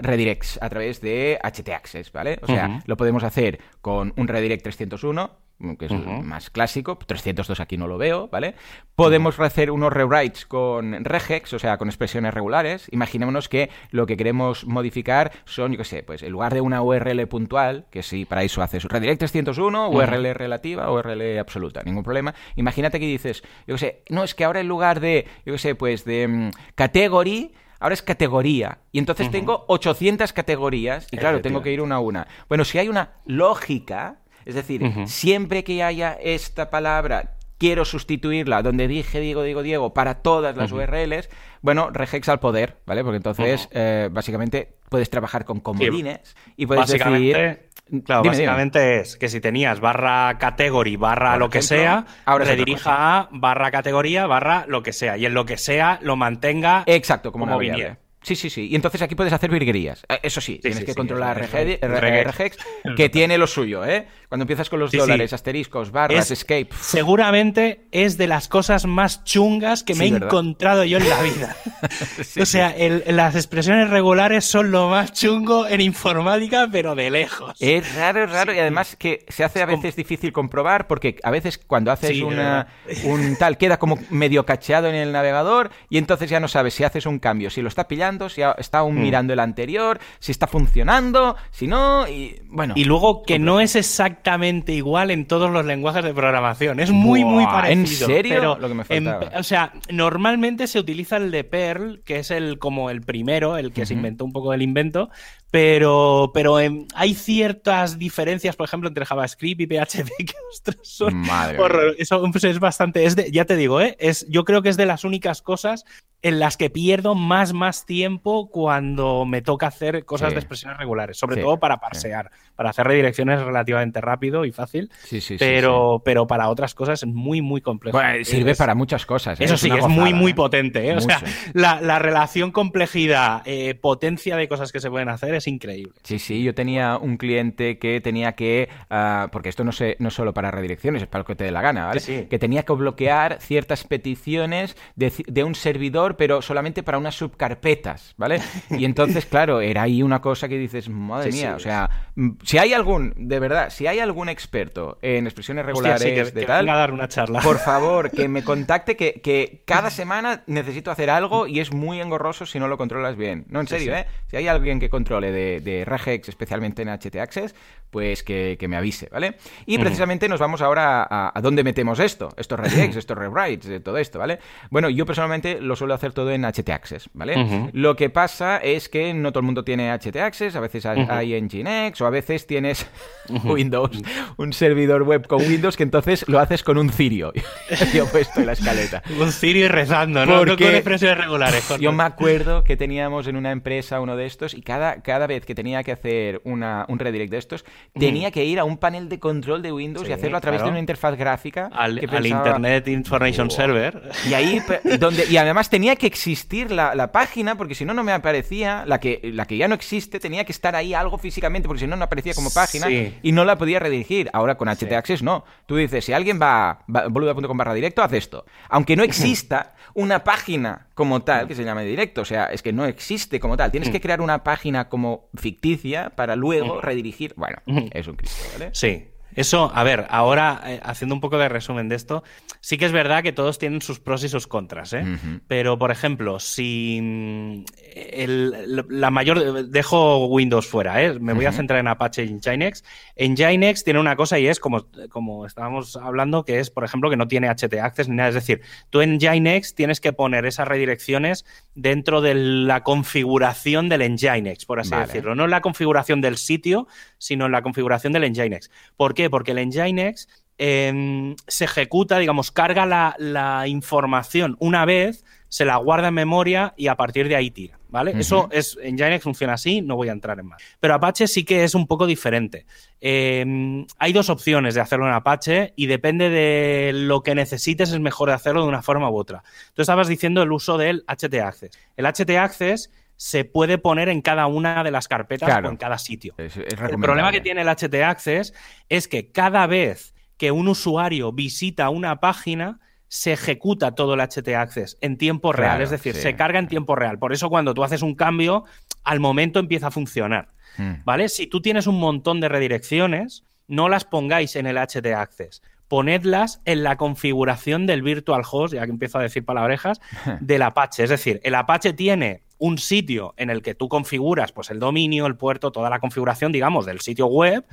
redirects a través de HT Access, ¿vale? O sea, lo podemos hacer con un redirect 301, que es más clásico, 302 aquí no lo veo, ¿vale? Podemos hacer unos rewrites con regex, o sea, con expresiones regulares. Imaginémonos que lo que queremos modificar son, yo qué sé, pues en lugar de una URL puntual, que sí, para eso haces redirect 301, URL relativa, URL absoluta, ningún problema. Imagínate que dices, yo qué sé, no, es que ahora en lugar de, yo qué sé, pues de mm, category, Ahora es categoría. Y entonces tengo 800 categorías. Y claro, tengo que ir una a una. Bueno, si hay una lógica, es decir, siempre que haya esta palabra, quiero sustituirla donde dije Diego, Diego, Diego para todas las URLs, bueno, regex al poder, ¿vale? Porque entonces, eh, básicamente, puedes trabajar con comodines y puedes básicamente, decir... claro, Dime, dime. básicamente es que si tenías barra category, barra Por lo que ejemplo, sea, ahora redirija a barra categoría, barra lo que sea. Y en lo que sea lo mantenga Exacto, como, como variable. Sí, sí, sí. Y entonces aquí puedes hacer virguerías. Eh, Eso sí, tienes sí, que sí, controlar que tiene lo suyo, ¿eh? Cuando empiezas con los dólares, asteriscos, barras, Es- escape. Seguramente es de las cosas más chungas que me he ¿verdad? encontrado yo en la vida. O sea, el- las expresiones regulares son lo más chungo en informática, pero de lejos. Es raro, es raro y además que se hace a veces difícil comprobar porque a veces cuando haces una, un tal queda como medio cacheado en el navegador y entonces ya no sabes si haces un cambio, si lo está pillando, si está Mm. aún mirando el anterior, si está funcionando, si no y bueno. Y luego que no es exactamente igual en todos los lenguajes de programación. Es muy, muy parecido. ¿en serio? Pero Lo que me en- faltaba. o sea, normalmente se utiliza el de Perl, que es el como el primero, el que se inventó un poco el invento. Pero, pero em, hay ciertas diferencias, por ejemplo, entre JavaScript y PHP que ostras, son Madre Eso pues, es bastante. Es de- ya te digo, ¿eh? es, yo creo que es de las únicas cosas en las que pierdo más, más tiempo cuando me toca hacer cosas Sí. de expresiones regulares, sobre Sí, todo para sí. parsear, para hacer redirecciones relativamente rápido y fácil, Sí, sí, sí, pero, pero para otras cosas es muy, muy complejo. Bueno, sirve Es- para muchas cosas. ¿eh? Eso sí, es muy, muy ¿eh? potente. ¿eh? O sea, la, la relación complejidad, potencia de cosas que se pueden hacer es increíble. Sí, sí, yo tenía un cliente que tenía que, ah, porque esto no, se, no es solo para redirecciones, es para lo que te dé la gana, ¿vale? Sí, sí. Que tenía que bloquear ciertas peticiones de, de un servidor, pero solamente para unas subcarpetas, ¿vale? Y entonces, claro, era ahí una cosa que dices, madre Sí, mía, o sea, mm, si hay algún, de verdad, si hay algún experto en expresiones Hostia, regulares sí, que, de que tal, venga a dar una charla. por favor, que me contacte, que, que cada semana necesito hacer algo y es muy engorroso si no lo controlas bien. No, en serio. ¿eh? Si hay alguien que controle de, de regex, especialmente en HT Access, pues que, que me avise, ¿vale? Y precisamente nos vamos ahora a, a dónde metemos esto, estos regex, estos rewrites, eh, todo esto, ¿vale? Bueno, yo personalmente lo suelo hacer todo en HT Access, ¿vale? Lo que pasa es que no todo el mundo tiene HT Access, a veces hay, hay Nginx o a veces tienes Windows, un servidor web con Windows que entonces lo haces con un cirio. Yo he puesto en la escaleta. Un cirio y rezando, ¿no? No Porque con expresiones regulares. Jorge. Yo me acuerdo que teníamos en una empresa uno de estos y cada, cada vez que tenía que hacer una, un redirect de estos, tenía que ir a un panel de control de Windows Sí, y hacerlo a través claro. de una interfaz gráfica. al, que al pensaba- Internet Information Server. y ahí, donde, y además tenía que existir la, la página, porque si no, no me aparecía, la que, la que ya no existe, tenía que estar ahí algo físicamente, porque si no, no aparecía como página Sí. y no la podía redirigir. Ahora con HT Sí. Access no. Tú dices, si alguien va a boluda.com barra directo, haz esto. Aunque no exista una página como tal que se llame directo, o sea, es que no existe como tal. Tienes que crear una página como ficticia para luego redirigir. Bueno, es un Cristo, ¿vale? Sí. Eso, a ver, ahora eh, haciendo un poco de resumen de esto, sí que es verdad que todos tienen sus pros y sus contras, ¿eh? Pero, por ejemplo, si mm, la mayor... Dejo Windows fuera, ¿eh? Me voy a centrar en Apache y en Nginx. En Nginx tiene una cosa y es, como, como estábamos hablando, que es, por ejemplo, que no tiene htaccess ni nada. Es decir, tú en Nginx tienes que poner esas redirecciones dentro de la configuración del Nginx, por así decirlo. No en la configuración del sitio, sino en la configuración del Nginx. ¿Por qué? Porque el Nginx em, se ejecuta, digamos, carga la, información una vez, se la guarda en memoria y a partir de ahí tira, ¿vale? Eso es, en Nginx funciona así, no voy a entrar en más. Pero Apache sí que es un poco diferente. Em, hay dos opciones de hacerlo en Apache y depende de lo que necesites, es mejor hacerlo de una forma u otra. Tú estabas diciendo el uso del htaccess. El htaccess se puede poner en cada una de las carpetas o en cada sitio. el problema que tiene el HT Access es que cada vez que un usuario visita una página, se ejecuta todo el HT Access en tiempo real, es decir, se carga en tiempo real. Por eso cuando tú haces un cambio, al momento empieza a funcionar. Hmm. ¿Vale? Si tú tienes un montón de redirecciones, no las pongáis en el HT Access. Ponedlas en la configuración del virtual host, ya que empiezo a decir palabrejas, del Apache. Es decir, el Apache tiene un sitio en el que tú configuras pues el dominio, el puerto, toda la configuración, digamos, del sitio web,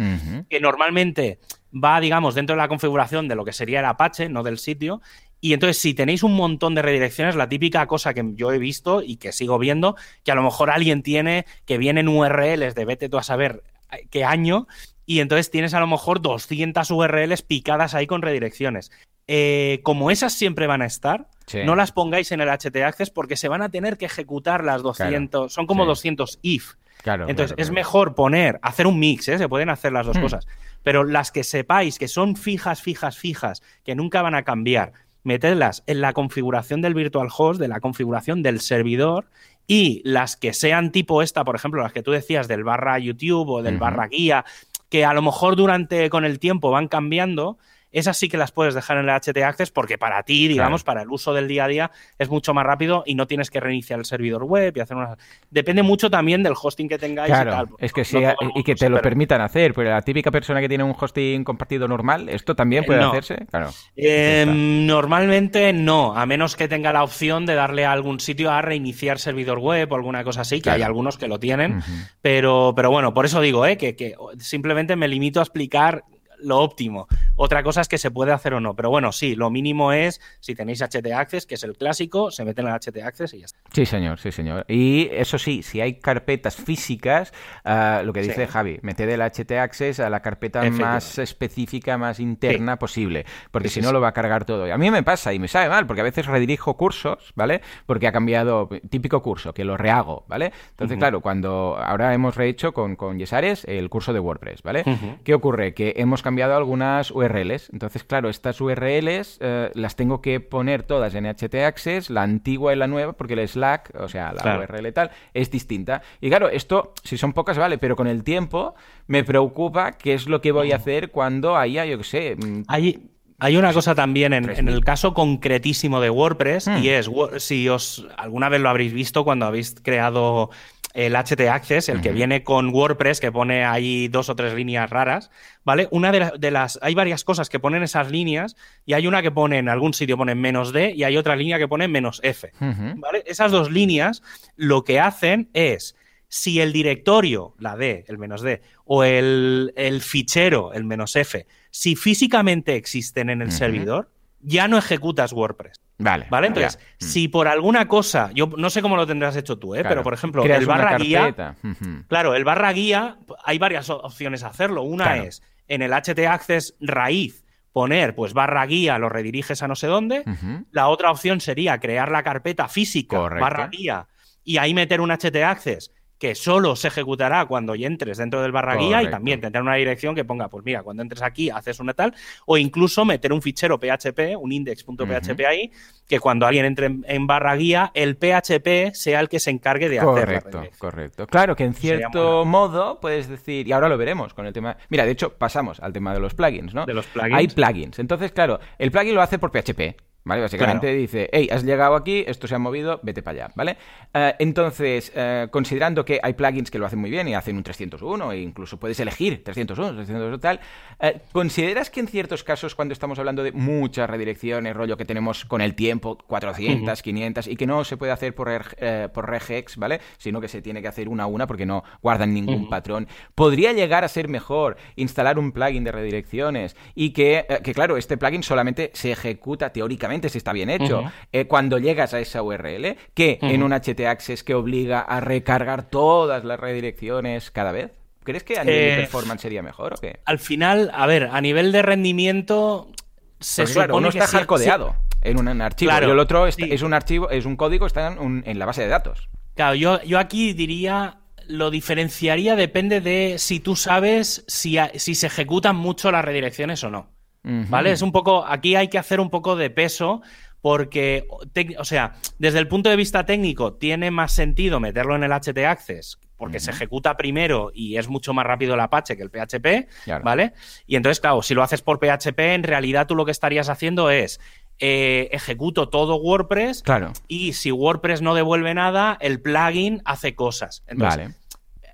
que normalmente va, digamos, dentro de la configuración de lo que sería el Apache, no del sitio. Y entonces, si tenéis un montón de redirecciones, la típica cosa que yo he visto y que sigo viendo, que a lo mejor alguien tiene que vienen URLs de vete tú a saber eh, qué año, y entonces tienes a lo mejor 200 URLs picadas ahí con redirecciones. Eh, como esas siempre van a estar, no las pongáis en el HT Access porque se van a tener que ejecutar las 200, son como 200 if. Entonces es mejor poner, hacer un mix, ¿eh? se pueden hacer las dos hmm. cosas, pero las que sepáis que son fijas, fijas, fijas, que nunca van a cambiar, metedlas en la configuración del virtual host, de la configuración del servidor y las que sean tipo esta, por ejemplo, las que tú decías del barra YouTube o del barra guía, que a lo mejor durante con el tiempo van cambiando, esas sí que las puedes dejar en el HT Access porque para ti, digamos, para el uso del día a día es mucho más rápido y no tienes que reiniciar el servidor web y hacer unas... Depende mucho también del hosting que tengáis claro, y tal. Es que sí, y que te lo permitan hacer, porque la típica persona que tiene un hosting compartido normal, ¿esto también puede hacerse? Claro. Em, normalmente no, a menos que tenga la opción de darle a algún sitio a reiniciar servidor web o alguna cosa así, que hay algunos que lo tienen, pero, pero bueno, por eso digo, ¿eh? que, que simplemente me limito a explicar lo óptimo. Otra cosa es que se puede hacer o no. Pero bueno, sí, lo mínimo es, si tenéis HT Access, que es el clásico, se meten en el HT Access y ya está. Sí, señor, sí, señor. Y eso sí, si hay carpetas físicas, ah, lo que dice Javi, meted el HT Access a la carpeta más específica, más interna posible. Porque si no, lo va a cargar todo. Y a mí me pasa y me sabe mal, porque a veces redirijo cursos, ¿vale? Porque ha cambiado, típico curso, que lo rehago, ¿vale? Entonces, claro, cuando ahora hemos rehecho con, con Yesares el curso de WordPress, ¿vale? ¿Qué ocurre? Que hemos cambiado cambiado algunas URLs. Entonces, claro, estas URLs eh, las tengo que poner todas en HT Access, la antigua y la nueva, porque el Slack, o sea, la URL y tal, es distinta. Y claro, esto, si son pocas, vale, pero con el tiempo me preocupa qué es lo que voy a hacer cuando haya, yo qué sé... Mm, hay, hay una cosa también en, el caso concretísimo de WordPress y hmm. es, si os alguna vez lo habréis visto cuando habéis creado el HT Access, el que viene con WordPress, que pone ahí dos o tres líneas raras, ¿vale? Una de, las. Hay varias cosas que ponen esas líneas y hay una que pone en algún sitio pone menos D y hay otra línea que pone menos F, ¿vale? Esas dos líneas lo que hacen es. Si el directorio, la D, el menos D, o el, fichero, el menos F, si físicamente existen en el servidor, ya no ejecutas WordPress. Vale. ¿Vale? Entonces, mm. si por alguna cosa, yo no sé cómo lo tendrás hecho tú, ¿eh? pero por ejemplo, el barra guía. Claro, el barra guía, hay varias opciones a hacerlo. Una es en el HT Access raíz poner pues barra guía, lo rediriges a no sé dónde. La otra opción sería crear la carpeta física barra guía y ahí meter un HT Access que solo se ejecutará cuando entres dentro del barra guía y también tener una dirección que ponga, pues mira, cuando entres aquí haces una tal, o incluso meter un fichero PHP, un index.php ahí, que cuando alguien entre en, barra guía, el PHP sea el que se encargue de hacer Correcto, correcto. Claro que en cierto modo puedes decir, y ahora lo veremos con el tema. Mira, de hecho, pasamos al tema de los plugins, ¿no? De los plugins. Hay plugins. Entonces, claro, el plugin lo hace por PHP. ¿Vale? Básicamente dice, hey, has llegado aquí, esto se ha movido, vete para allá, ¿vale? Eh, entonces, eh, considerando que hay plugins que lo hacen muy bien y hacen un 301 e incluso puedes elegir 301, 302 tal, eh, ¿consideras que en ciertos casos cuando estamos hablando de muchas redirecciones, rollo que tenemos con el tiempo, 400, 500, y que no se puede hacer por, por regex, ¿vale? Sino que se tiene que hacer una a una porque no guardan ningún patrón, ¿podría llegar a ser mejor instalar un plugin de redirecciones y que, que claro, este plugin solamente se ejecuta teóricamente si está bien hecho, eh, cuando llegas a esa URL, que en un HT Access que obliga a recargar todas las redirecciones cada vez. ¿Crees que a nivel de eh, performance sería mejor o qué? Al final, a ver, a nivel de rendimiento se supone claro, uno está hardcodeado en un archivo y el otro es, un archivo, es un código, está en, la base de datos. Claro, yo, yo aquí diría lo diferenciaría depende de si tú sabes si, si se ejecutan mucho las redirecciones o no. ¿Vale? Es un poco. Aquí hay que hacer un poco de peso. Porque, o sea, desde el punto de vista técnico, tiene más sentido meterlo en el HT Access, porque se ejecuta primero y es mucho más rápido el Apache que el PHP, ¿vale? Y entonces, claro, si lo haces por PHP, en realidad tú lo que estarías haciendo es eh, ejecuto todo WordPress claro. y si WordPress no devuelve nada, el plugin hace cosas. vale.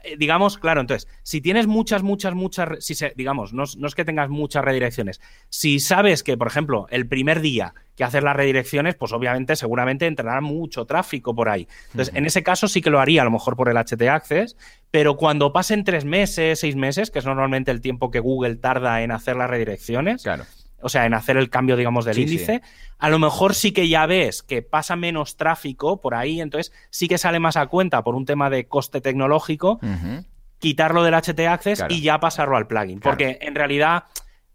Eh, digamos, claro, entonces, si tienes muchas, muchas, muchas, si se, digamos, no, es que tengas muchas redirecciones, si sabes que, por ejemplo, el primer día que haces las redirecciones, pues obviamente, seguramente entrará mucho tráfico por ahí. Entonces, en ese caso sí que lo haría, a lo mejor por el HT Access, pero cuando pasen tres meses, seis meses, que es normalmente el tiempo que Google tarda en hacer las redirecciones, claro o sea, en hacer el cambio, digamos, del índice, a lo mejor sí que ya ves que pasa menos tráfico por ahí, entonces sí que sale más a cuenta por un tema de coste tecnológico, quitarlo del HT Access y ya pasarlo al plugin. Porque en realidad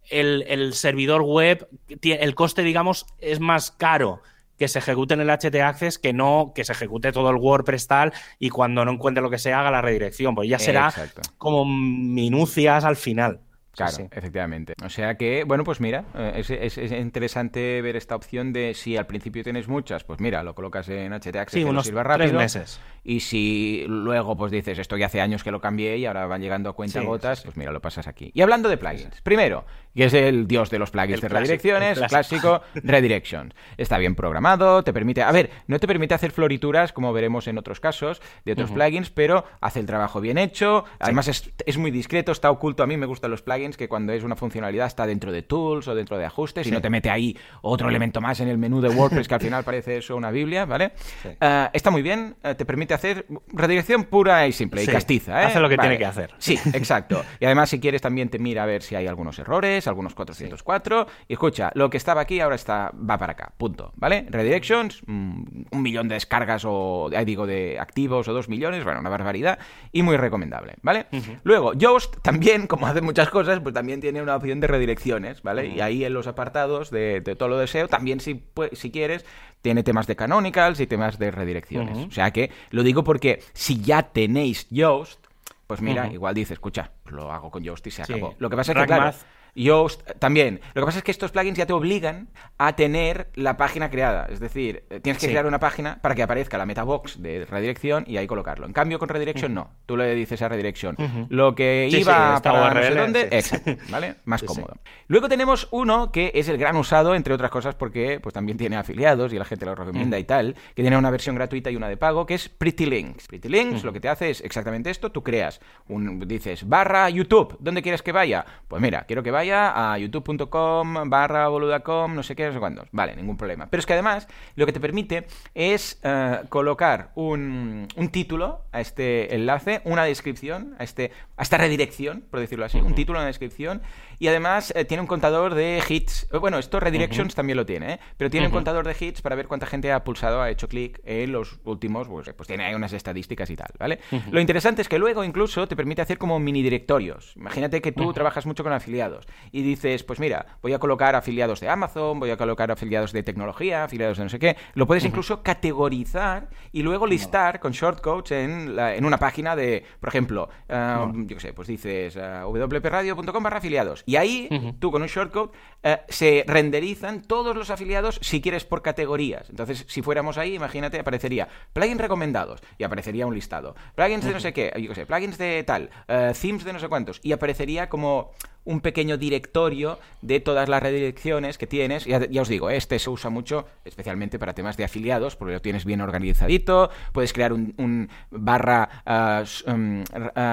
el, servidor web, el coste, digamos, es más caro que se ejecute en el HT Access que no que se ejecute todo el WordPress tal y cuando no encuentre lo que se haga la redirección, pues ya será como minucias al final. Claro, efectivamente. O sea que, bueno, pues mira, eh, es, interesante ver esta opción de si al principio tienes muchas, pues mira, lo colocas en HT sí, unos sirva rápido. Tres meses. Y si luego pues dices, esto ya hace años que lo cambié y ahora van llegando a cuenta gotas, pues mira, lo pasas aquí. Y hablando de plugins, primero, que es el dios de los plugins de redirecciones, clásico. Redirections. Está bien programado, te permite, a ver, no te permite hacer florituras como veremos en otros casos de otros plugins, pero hace el trabajo bien hecho, además es, es muy discreto, está oculto, a mí me gustan los plugins que cuando es una funcionalidad está dentro de tools o dentro de ajustes y no te mete ahí otro elemento más en el menú de WordPress que al final parece eso una Biblia, ¿vale? Eh, está muy bien, eh, te permite hacer redirección pura y simple y castiza. ¿eh? Hace lo que tiene que hacer. Sí, exacto. Y además si quieres también te mira a ver si hay algunos errores, algunos 404 y escucha, lo que estaba aquí ahora está va para acá, punto, ¿vale? Redirections, mm, un millón de descargas o, digo, de activos o dos millones, bueno, una barbaridad y muy recomendable, ¿vale? Luego, Yoast también, como hace muchas cosas, pues también tiene una opción de redirecciones, ¿vale? Y ahí en los apartados de, todo lo deseo, también si, si quieres, tiene temas de canonicals y temas de redirecciones. O sea que lo digo porque si ya tenéis Yoast, pues mira, igual dice, escucha, lo hago con Yoast y se acabó. Lo que pasa es que, claro, Yoast también. Lo que pasa es que estos plugins ya te obligan a tener la página creada. Es decir, eh, tienes que crear una página para que aparezca la metabox de redirección y ahí colocarlo. En cambio, con redirection no. Tú le dices a redirection lo que iba para no sé dónde, exacto, ¿vale? Más cómodo. Luego tenemos uno que es el gran usado, entre otras cosas, porque pues también tiene afiliados y la gente lo recomienda y tal, que tiene una versión gratuita y una de pago, que es Pretty Links. Pretty Links lo que te hace es exactamente esto. Tú creas un, dices, barra YouTube, ¿dónde quieres que vaya? Pues mira, quiero que vaya a youtube.com barra boludacom, no sé qué, no sé cuántos. Vale, ningún problema. Pero es que además lo que te permite es eh, colocar un, un, título a este enlace, una descripción, a, este, a esta redirección, por decirlo así, un título, una descripción, y además eh, tiene un contador de hits. Eh, bueno, esto Redirections también lo tiene, pero tiene un contador de hits para ver cuánta gente ha pulsado, ha hecho clic en los últimos, pues, pues, tiene ahí unas estadísticas y tal, ¿vale? Lo interesante es que luego incluso te permite hacer como mini directorios. Imagínate que tú trabajas mucho con afiliados y dices, pues mira, voy a colocar afiliados de Amazon, voy a colocar afiliados de tecnología, afiliados de no sé qué. Lo puedes incluso categorizar y luego listar con shortcodes en, en una página de, por ejemplo, um, yo qué sé, pues dices wpradio.com barra afiliados. Y ahí, tú con un shortcode, uh, se renderizan todos los afiliados si quieres por categorías. Entonces, si fuéramos ahí, imagínate, aparecería plugins recomendados y aparecería un listado. Plugins de no sé qué, yo qué sé, plugins de tal, uh, themes de no sé cuántos y aparecería como un pequeño directorio de todas las redirecciones que tienes. Ya, ya os digo, este se usa mucho, especialmente para temas de afiliados, porque lo tienes bien organizadito. Puedes crear un, barra uh, um, uh,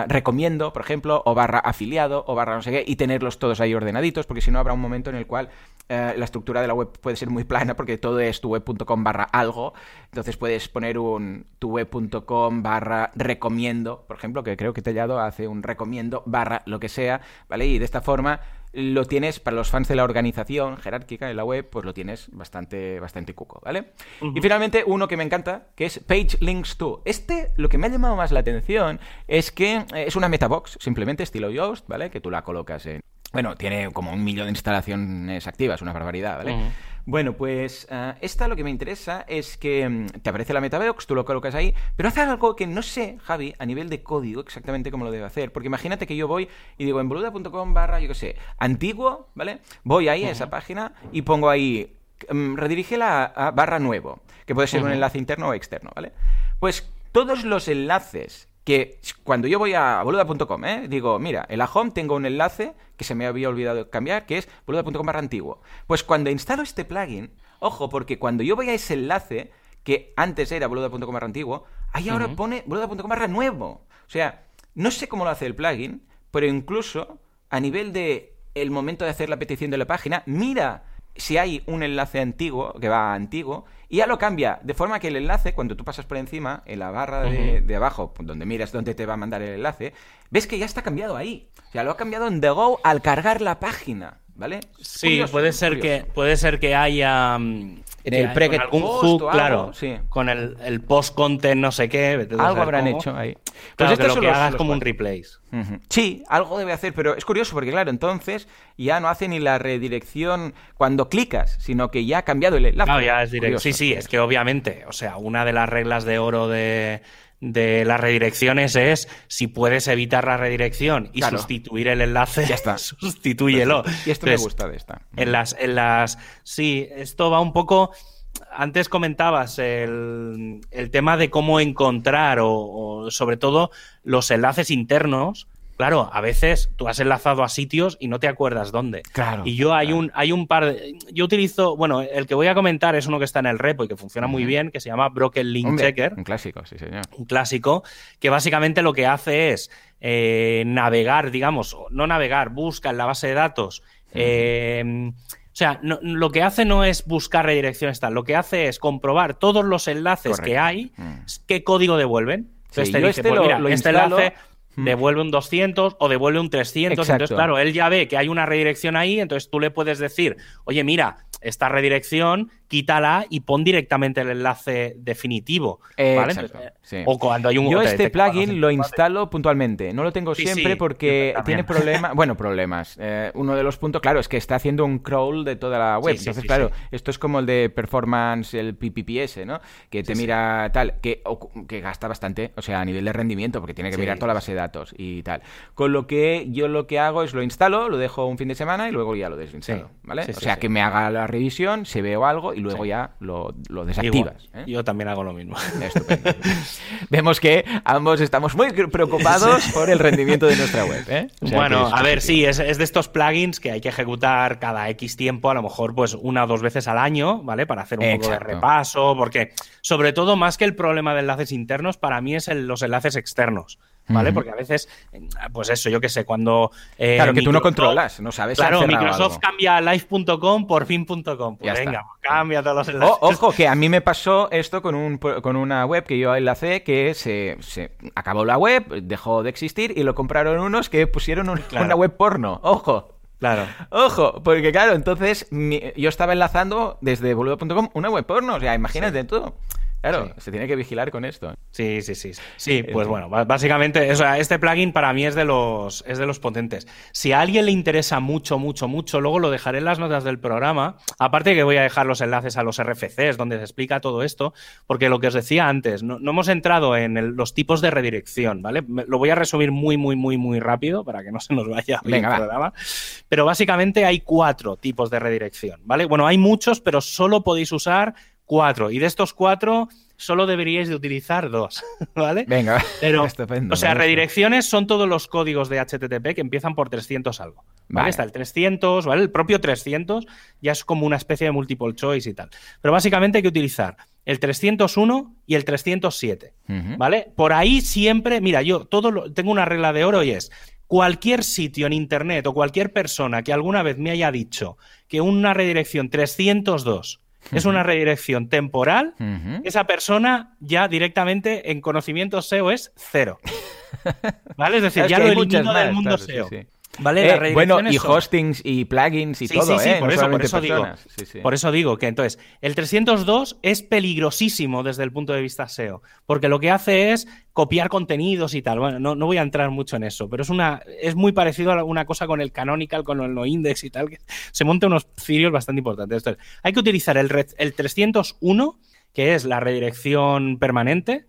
recomiendo, por ejemplo, o barra afiliado, o barra no sé qué, y tenerlos todos ahí ordenaditos, porque si no habrá un momento en el cual uh, la estructura de la web puede ser muy plana, porque todo es tu web.com barra algo. Entonces puedes poner un tuweb.com barra recomiendo, por ejemplo, que creo que Tellado hace un recomiendo barra lo que sea, ¿vale? Y de esta forma lo tienes para los fans de la organización jerárquica en la web, pues lo tienes bastante, bastante cuco, ¿vale? Uh -huh. Y finalmente uno que me encanta, que es Page Links to. Este, lo que me ha llamado más la atención es que es una metabox, simplemente estilo Yoast, ¿vale? Que tú la colocas en... Bueno, tiene como un millón de instalaciones activas, una barbaridad, ¿vale? -huh. Bueno, pues uh, esta lo que me interesa es que um, te aparece la metabox, tú lo colocas ahí, pero hace algo que no sé, Javi, a nivel de código exactamente cómo lo debe hacer. Porque imagínate que yo voy y digo en boluda.com barra, yo qué sé, antiguo, ¿vale? Voy ahí uh -huh. a esa página y pongo ahí, um, redirígela a, a, barra nuevo, que puede ser uh -huh. un enlace interno o externo, ¿vale? Pues todos los enlaces que cuando yo voy a boluda.com, ¿eh? digo, mira, en la home tengo un enlace que se me había olvidado cambiar, que es boluda.com barra antiguo. Pues cuando instalo este plugin, ojo, porque cuando yo voy a ese enlace, que antes era boluda.com barra antiguo, ahí ahora uh -huh. pone boluda.com barra nuevo. O sea, no sé cómo lo hace el plugin, pero incluso a nivel de el momento de hacer la petición de la página, mira si hay un enlace antiguo, que va a antiguo, y ya lo cambia, de forma que el enlace, cuando tú pasas por encima, en la barra de, uh -huh. de abajo, donde miras dónde te va a mandar el enlace, ves que ya está cambiado ahí. O sea, lo ha cambiado en The Go al cargar la página, ¿vale? Sí, curioso, puede, ser que, puede ser que haya... Um, en el pre algún hook, claro, sí. con el, el post-content no sé qué. Algo habrán cómo. hecho ahí. Pues claro, que lo que los, hagas los como un replace. Uh -huh. Sí, algo debe hacer, pero es curioso porque, claro, entonces ya no hace ni la redirección cuando clicas, sino que ya ha cambiado el enlace. Claro, ya es directo. Sí, sí, es que obviamente, o sea, una de las reglas de oro de, de las redirecciones es si puedes evitar la redirección y claro. sustituir el enlace, ya está. sustitúyelo. Y esto Entonces, me gusta de esta. En las, en las. Sí, esto va un poco. Antes comentabas el, el tema de cómo encontrar o, o, sobre todo los enlaces internos. Claro, a veces tú has enlazado a sitios y no te acuerdas dónde. Claro. Y yo hay claro. un hay un par de, yo utilizo, bueno, el que voy a comentar es uno que está en el repo y que funciona muy bien, que se llama Broken Link Hombre, Checker. Un clásico, sí, señor. Un clásico que básicamente lo que hace es eh, navegar, digamos, no navegar, busca en la base de datos. Eh, o sea, no, lo que hace no es buscar redirecciones tal, lo que hace es comprobar todos los enlaces Correcto. que hay, mm. qué código devuelven. Entonces sí, te dice, este, pues, mira, lo este instalo... enlace. Devuelve un 200 o devuelve un 300. Exacto. Entonces, claro, él ya ve que hay una redirección ahí, entonces tú le puedes decir, oye, mira, esta redirección, quítala y pon directamente el enlace definitivo. Eh, ¿vale? exacto, sí. O cuando hay un Yo este plugin lo instalo puntualmente. No lo tengo sí, siempre sí, porque tiene problemas. Bueno, problemas. Eh, uno de los puntos, claro, es que está haciendo un crawl de toda la web. Sí, Entonces, claro, esto es como el de performance, el PPPS, ¿no? Que te mira tal, que, que gasta bastante, o sea, a nivel de rendimiento, porque tiene que mirar toda la base de datos y tal. Con lo que yo lo que hago es lo instalo, lo dejo un fin de semana y luego ya lo desinstalo, ¿vale? o sea, que me haga la revisión, se veo algo y luego ya lo, lo desactivas. ¿eh? Yo también hago lo mismo. Estupendo. Vemos que ambos estamos muy preocupados por el rendimiento de nuestra web. ¿eh? O sea, bueno, a ver, sí, es, es, de estos plugins que hay que ejecutar cada X tiempo, a lo mejor pues una o dos veces al año, ¿vale? Para hacer un Exacto. poco de repaso, porque sobre todo más que el problema de enlaces internos, para mí es el, los enlaces externos. ¿Vale? Uh -huh. Porque a veces, pues eso, yo qué sé, cuando... Eh, claro, que Microsoft, tú no controlas, no sabes Claro, Microsoft algo. cambia live.com por fin.com. Pues ya venga, pues cambia todos los enlaces. O, ojo, que a mí me pasó esto con, un, con una web que yo enlacé que se, se, acabó la web, dejó de existir y lo compraron unos que pusieron un, claro. una web porno. Ojo. Claro. Ojo, porque claro, entonces mi, yo estaba enlazando desde boludo.com una web porno, o sea, imagínate sí. todo. Claro, sí. se tiene que vigilar con esto. Sí, sí, sí. Sí, pues bueno, básicamente, o sea, este plugin para mí es de los es de los potentes. Si a alguien le interesa mucho, mucho, mucho, luego lo dejaré en las notas del programa. Aparte que voy a dejar los enlaces a los RFCs donde se explica todo esto, porque lo que os decía antes, no, no hemos entrado en el, los tipos de redirección, ¿vale? Lo voy a resumir muy, muy, muy, muy rápido para que no se nos vaya Venga, el programa. Pero básicamente hay cuatro tipos de redirección, ¿vale? Bueno, hay muchos, pero solo podéis usar cuatro. Y de estos cuatro solo deberíais de utilizar dos, ¿vale? Venga, Pero, estupendo. o sea, redirecciones son todos los códigos de HTTP que empiezan por 300 algo. ¿vale? Vale. Está el 300, ¿vale? El propio 300 ya es como una especie de multiple choice y tal. Pero básicamente hay que utilizar el 301 y el 307, Ujú. ¿vale? Por ahí siempre, mira, yo todo lo- tengo una regla de oro y es cualquier sitio en internet o cualquier persona que alguna vez me haya dicho que una redirección 302 es una redirección temporal, esa persona ya directamente en conocimiento SEO es cero. ¿Vale? Es decir, ya lo elimino del mundo claro, sí, SEO. sí. ¿Vale? Eh, Las bueno, y son- hostings y plugins y Sí, todo, sí, sí, ¿eh? por no eso, por solamente eso digo. personas. Sí, sí. Por eso digo que entonces el 302 es peligrosísimo desde el punto de vista SEO, porque lo que hace es copiar contenidos y tal. Bueno, no, no voy a entrar mucho en eso, pero es una es muy parecido a una cosa con el canonical, con el no index y tal, que se monta unos cirios bastante importantes. Entonces, hay que utilizar el, red- el 301, que es la redirección permanente,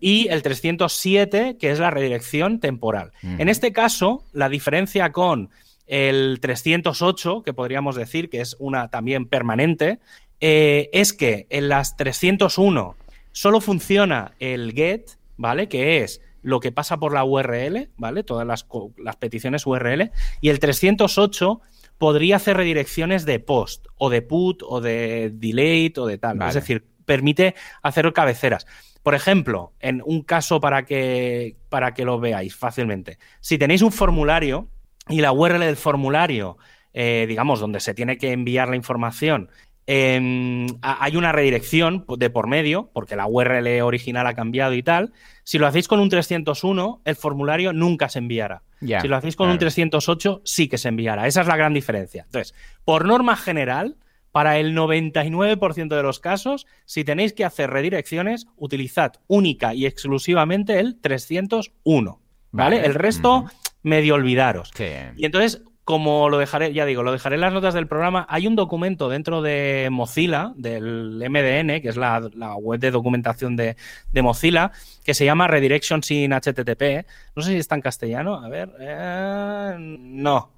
y el 307, que es la redirección temporal. En este caso, la diferencia con el 308, que podríamos decir que es una también permanente, eh, es que en las 301 solo funciona el get, ¿vale? Que es lo que pasa por la URL, ¿vale? Todas las, peticiones URL. Y el 308 podría hacer redirecciones de post, o de put, o de delete, o de tal. Vale. Es decir, permite hacer cabeceras. Por ejemplo, en un caso para que, para que lo veáis fácilmente, si tenéis un formulario y la URL del formulario, eh, digamos, donde se tiene que enviar la información, em, ha- hay una redirección de por medio, porque la URL original ha cambiado y tal. Si lo hacéis con un 301, el formulario nunca se enviará. Si lo hacéis con un claro. 308, sí que se enviará. Esa es la gran diferencia. Entonces, por norma general, para el 99% de los casos, si tenéis que hacer redirecciones, utilizad única y exclusivamente el 301. ¿Vale? Vale. El resto, medio olvidaros. Sí. Y entonces, como lo dejaré, ya digo, lo dejaré en las notas del programa, hay un documento dentro de Mozilla, del MDN, que es la, la web de documentación de, de Mozilla, que se llama Redirection sin HTTP. No sé si está en castellano, a ver. eh, no.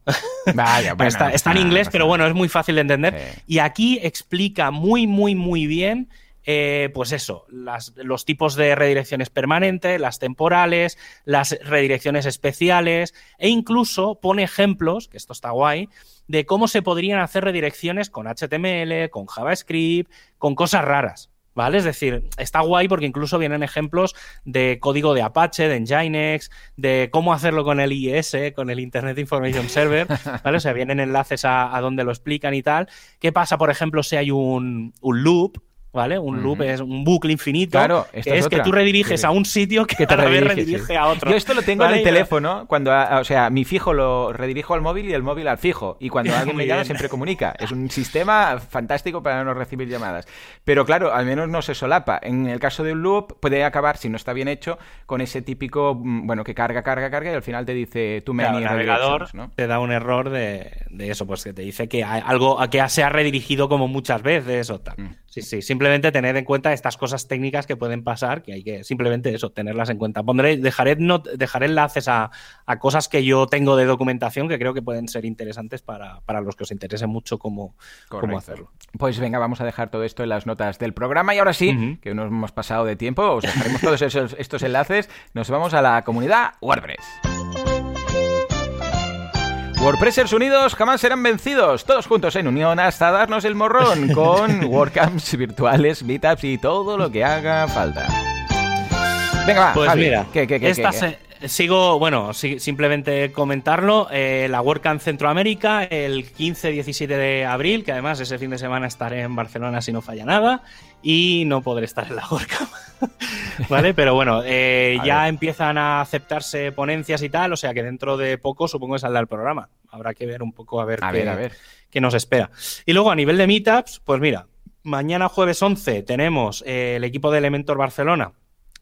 Vaya, bueno, está, está en inglés, pero no bueno, es muy fácil de entender. Sí. Y aquí explica muy, muy, muy bien. Eh, pues eso, las- los tipos de redirecciones permanentes, las temporales, las redirecciones especiales e incluso pone ejemplos, que esto está guay, de cómo se podrían hacer redirecciones con HTML, con JavaScript, con cosas raras. ¿Vale? Es decir, está guay porque incluso vienen ejemplos de código de Apache, de Nginx, de cómo hacerlo con el IIS, con el Internet Information Server, ¿vale? O sea, vienen enlaces a, a donde lo explican y tal. ¿Qué pasa, por ejemplo, si hay un, un loop? ¿Vale? Un loop es un bucle infinito. Claro, que es es que tú rediriges Sí. a un sitio que, que te a redirige, redirige sí. a otro. Yo esto lo tengo ¿Vale? en el teléfono, cuando, a- o sea, mi fijo lo redirijo al móvil y el móvil al fijo. Y cuando alguien me llama siempre comunica. Es un sistema fantástico para no recibir llamadas. Pero claro, al menos no se solapa. En el caso de un loop puede acabar, si no está bien hecho, con ese típico, mm, bueno, que carga, carga, carga y al final te dice tú me Claro, el navegador te da un error de, de eso, pues que te dice que algo que se ha redirigido como muchas veces o tal. Mm. Sí, sí, simplemente tener en cuenta estas cosas técnicas que pueden pasar, que hay que simplemente eso, tenerlas en cuenta. Pondré, dejaré, not- dejaré enlaces a, a cosas que yo tengo de documentación que creo que pueden ser interesantes para, para los que os interese mucho cómo, cómo hacerlo. Pues venga, vamos a dejar todo esto en las notas del programa y ahora sí, que nos hemos pasado de tiempo, os dejaremos todos esos, estos enlaces, nos vamos a la comunidad WordPress. WordPressers unidos jamás serán vencidos, todos juntos en unión hasta darnos el morrón con WordCamps virtuales, meetups y todo lo que haga falta. Venga, va, Pues Javi, mira, ¿qué, qué, qué, esta qué? se- sigo, bueno, simplemente comentarlo, eh, la WordCamp Centroamérica el 15-17 de abril, que además ese fin de semana estaré en Barcelona si no falla nada, y no podré estar en la WordCamp. ¿Vale? Pero bueno, eh, ya ver. empiezan a aceptarse ponencias y tal, o sea que dentro de poco supongo que saldrá el programa. Habrá que ver un poco a ver, A qué, ver, a ver. qué nos espera. Y luego a nivel de meetups, pues mira, mañana jueves 11 tenemos eh, el equipo de Elementor Barcelona.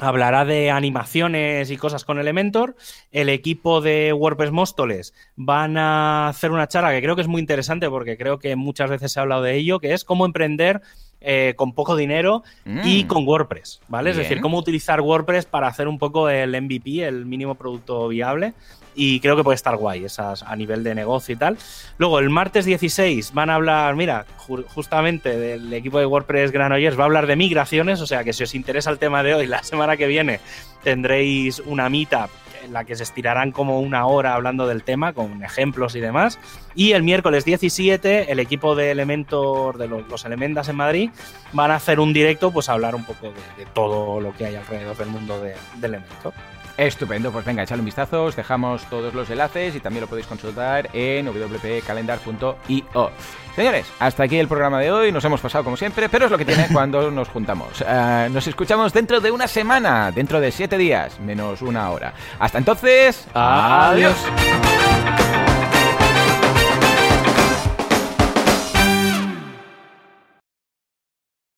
Hablará de animaciones y cosas con Elementor. El equipo de WordPress Móstoles van a hacer una charla que creo que es muy interesante porque creo que muchas veces se ha hablado de ello, que es cómo emprender eh, con poco dinero y Mm. con WordPress, ¿vale? Es decir, cómo utilizar WordPress para hacer un poco el MVP, el mínimo producto viable. Y creo que puede estar guay esas a nivel de negocio y tal. Luego el martes 16 van a hablar, mira, justamente del equipo de WordPress Granollers va a hablar de migraciones, o sea que si os interesa el tema de hoy, la semana que viene tendréis una meetup en la que se estirarán como una hora hablando del tema, con ejemplos y demás. Y el miércoles 17, el equipo de Elementor, de los, Elementas en Madrid, van a hacer un directo, pues hablar un poco de, todo lo que hay alrededor del mundo de, de Elementor. Estupendo, pues venga, echadle un vistazo, os dejamos todos los enlaces y también lo podéis consultar en wpcalendar.io. Señores, hasta aquí el programa de hoy, nos hemos pasado como siempre, pero es lo que tiene cuando nos juntamos. Eh, nos escuchamos dentro de una semana, dentro de siete días, menos una hora. Hasta entonces, adiós.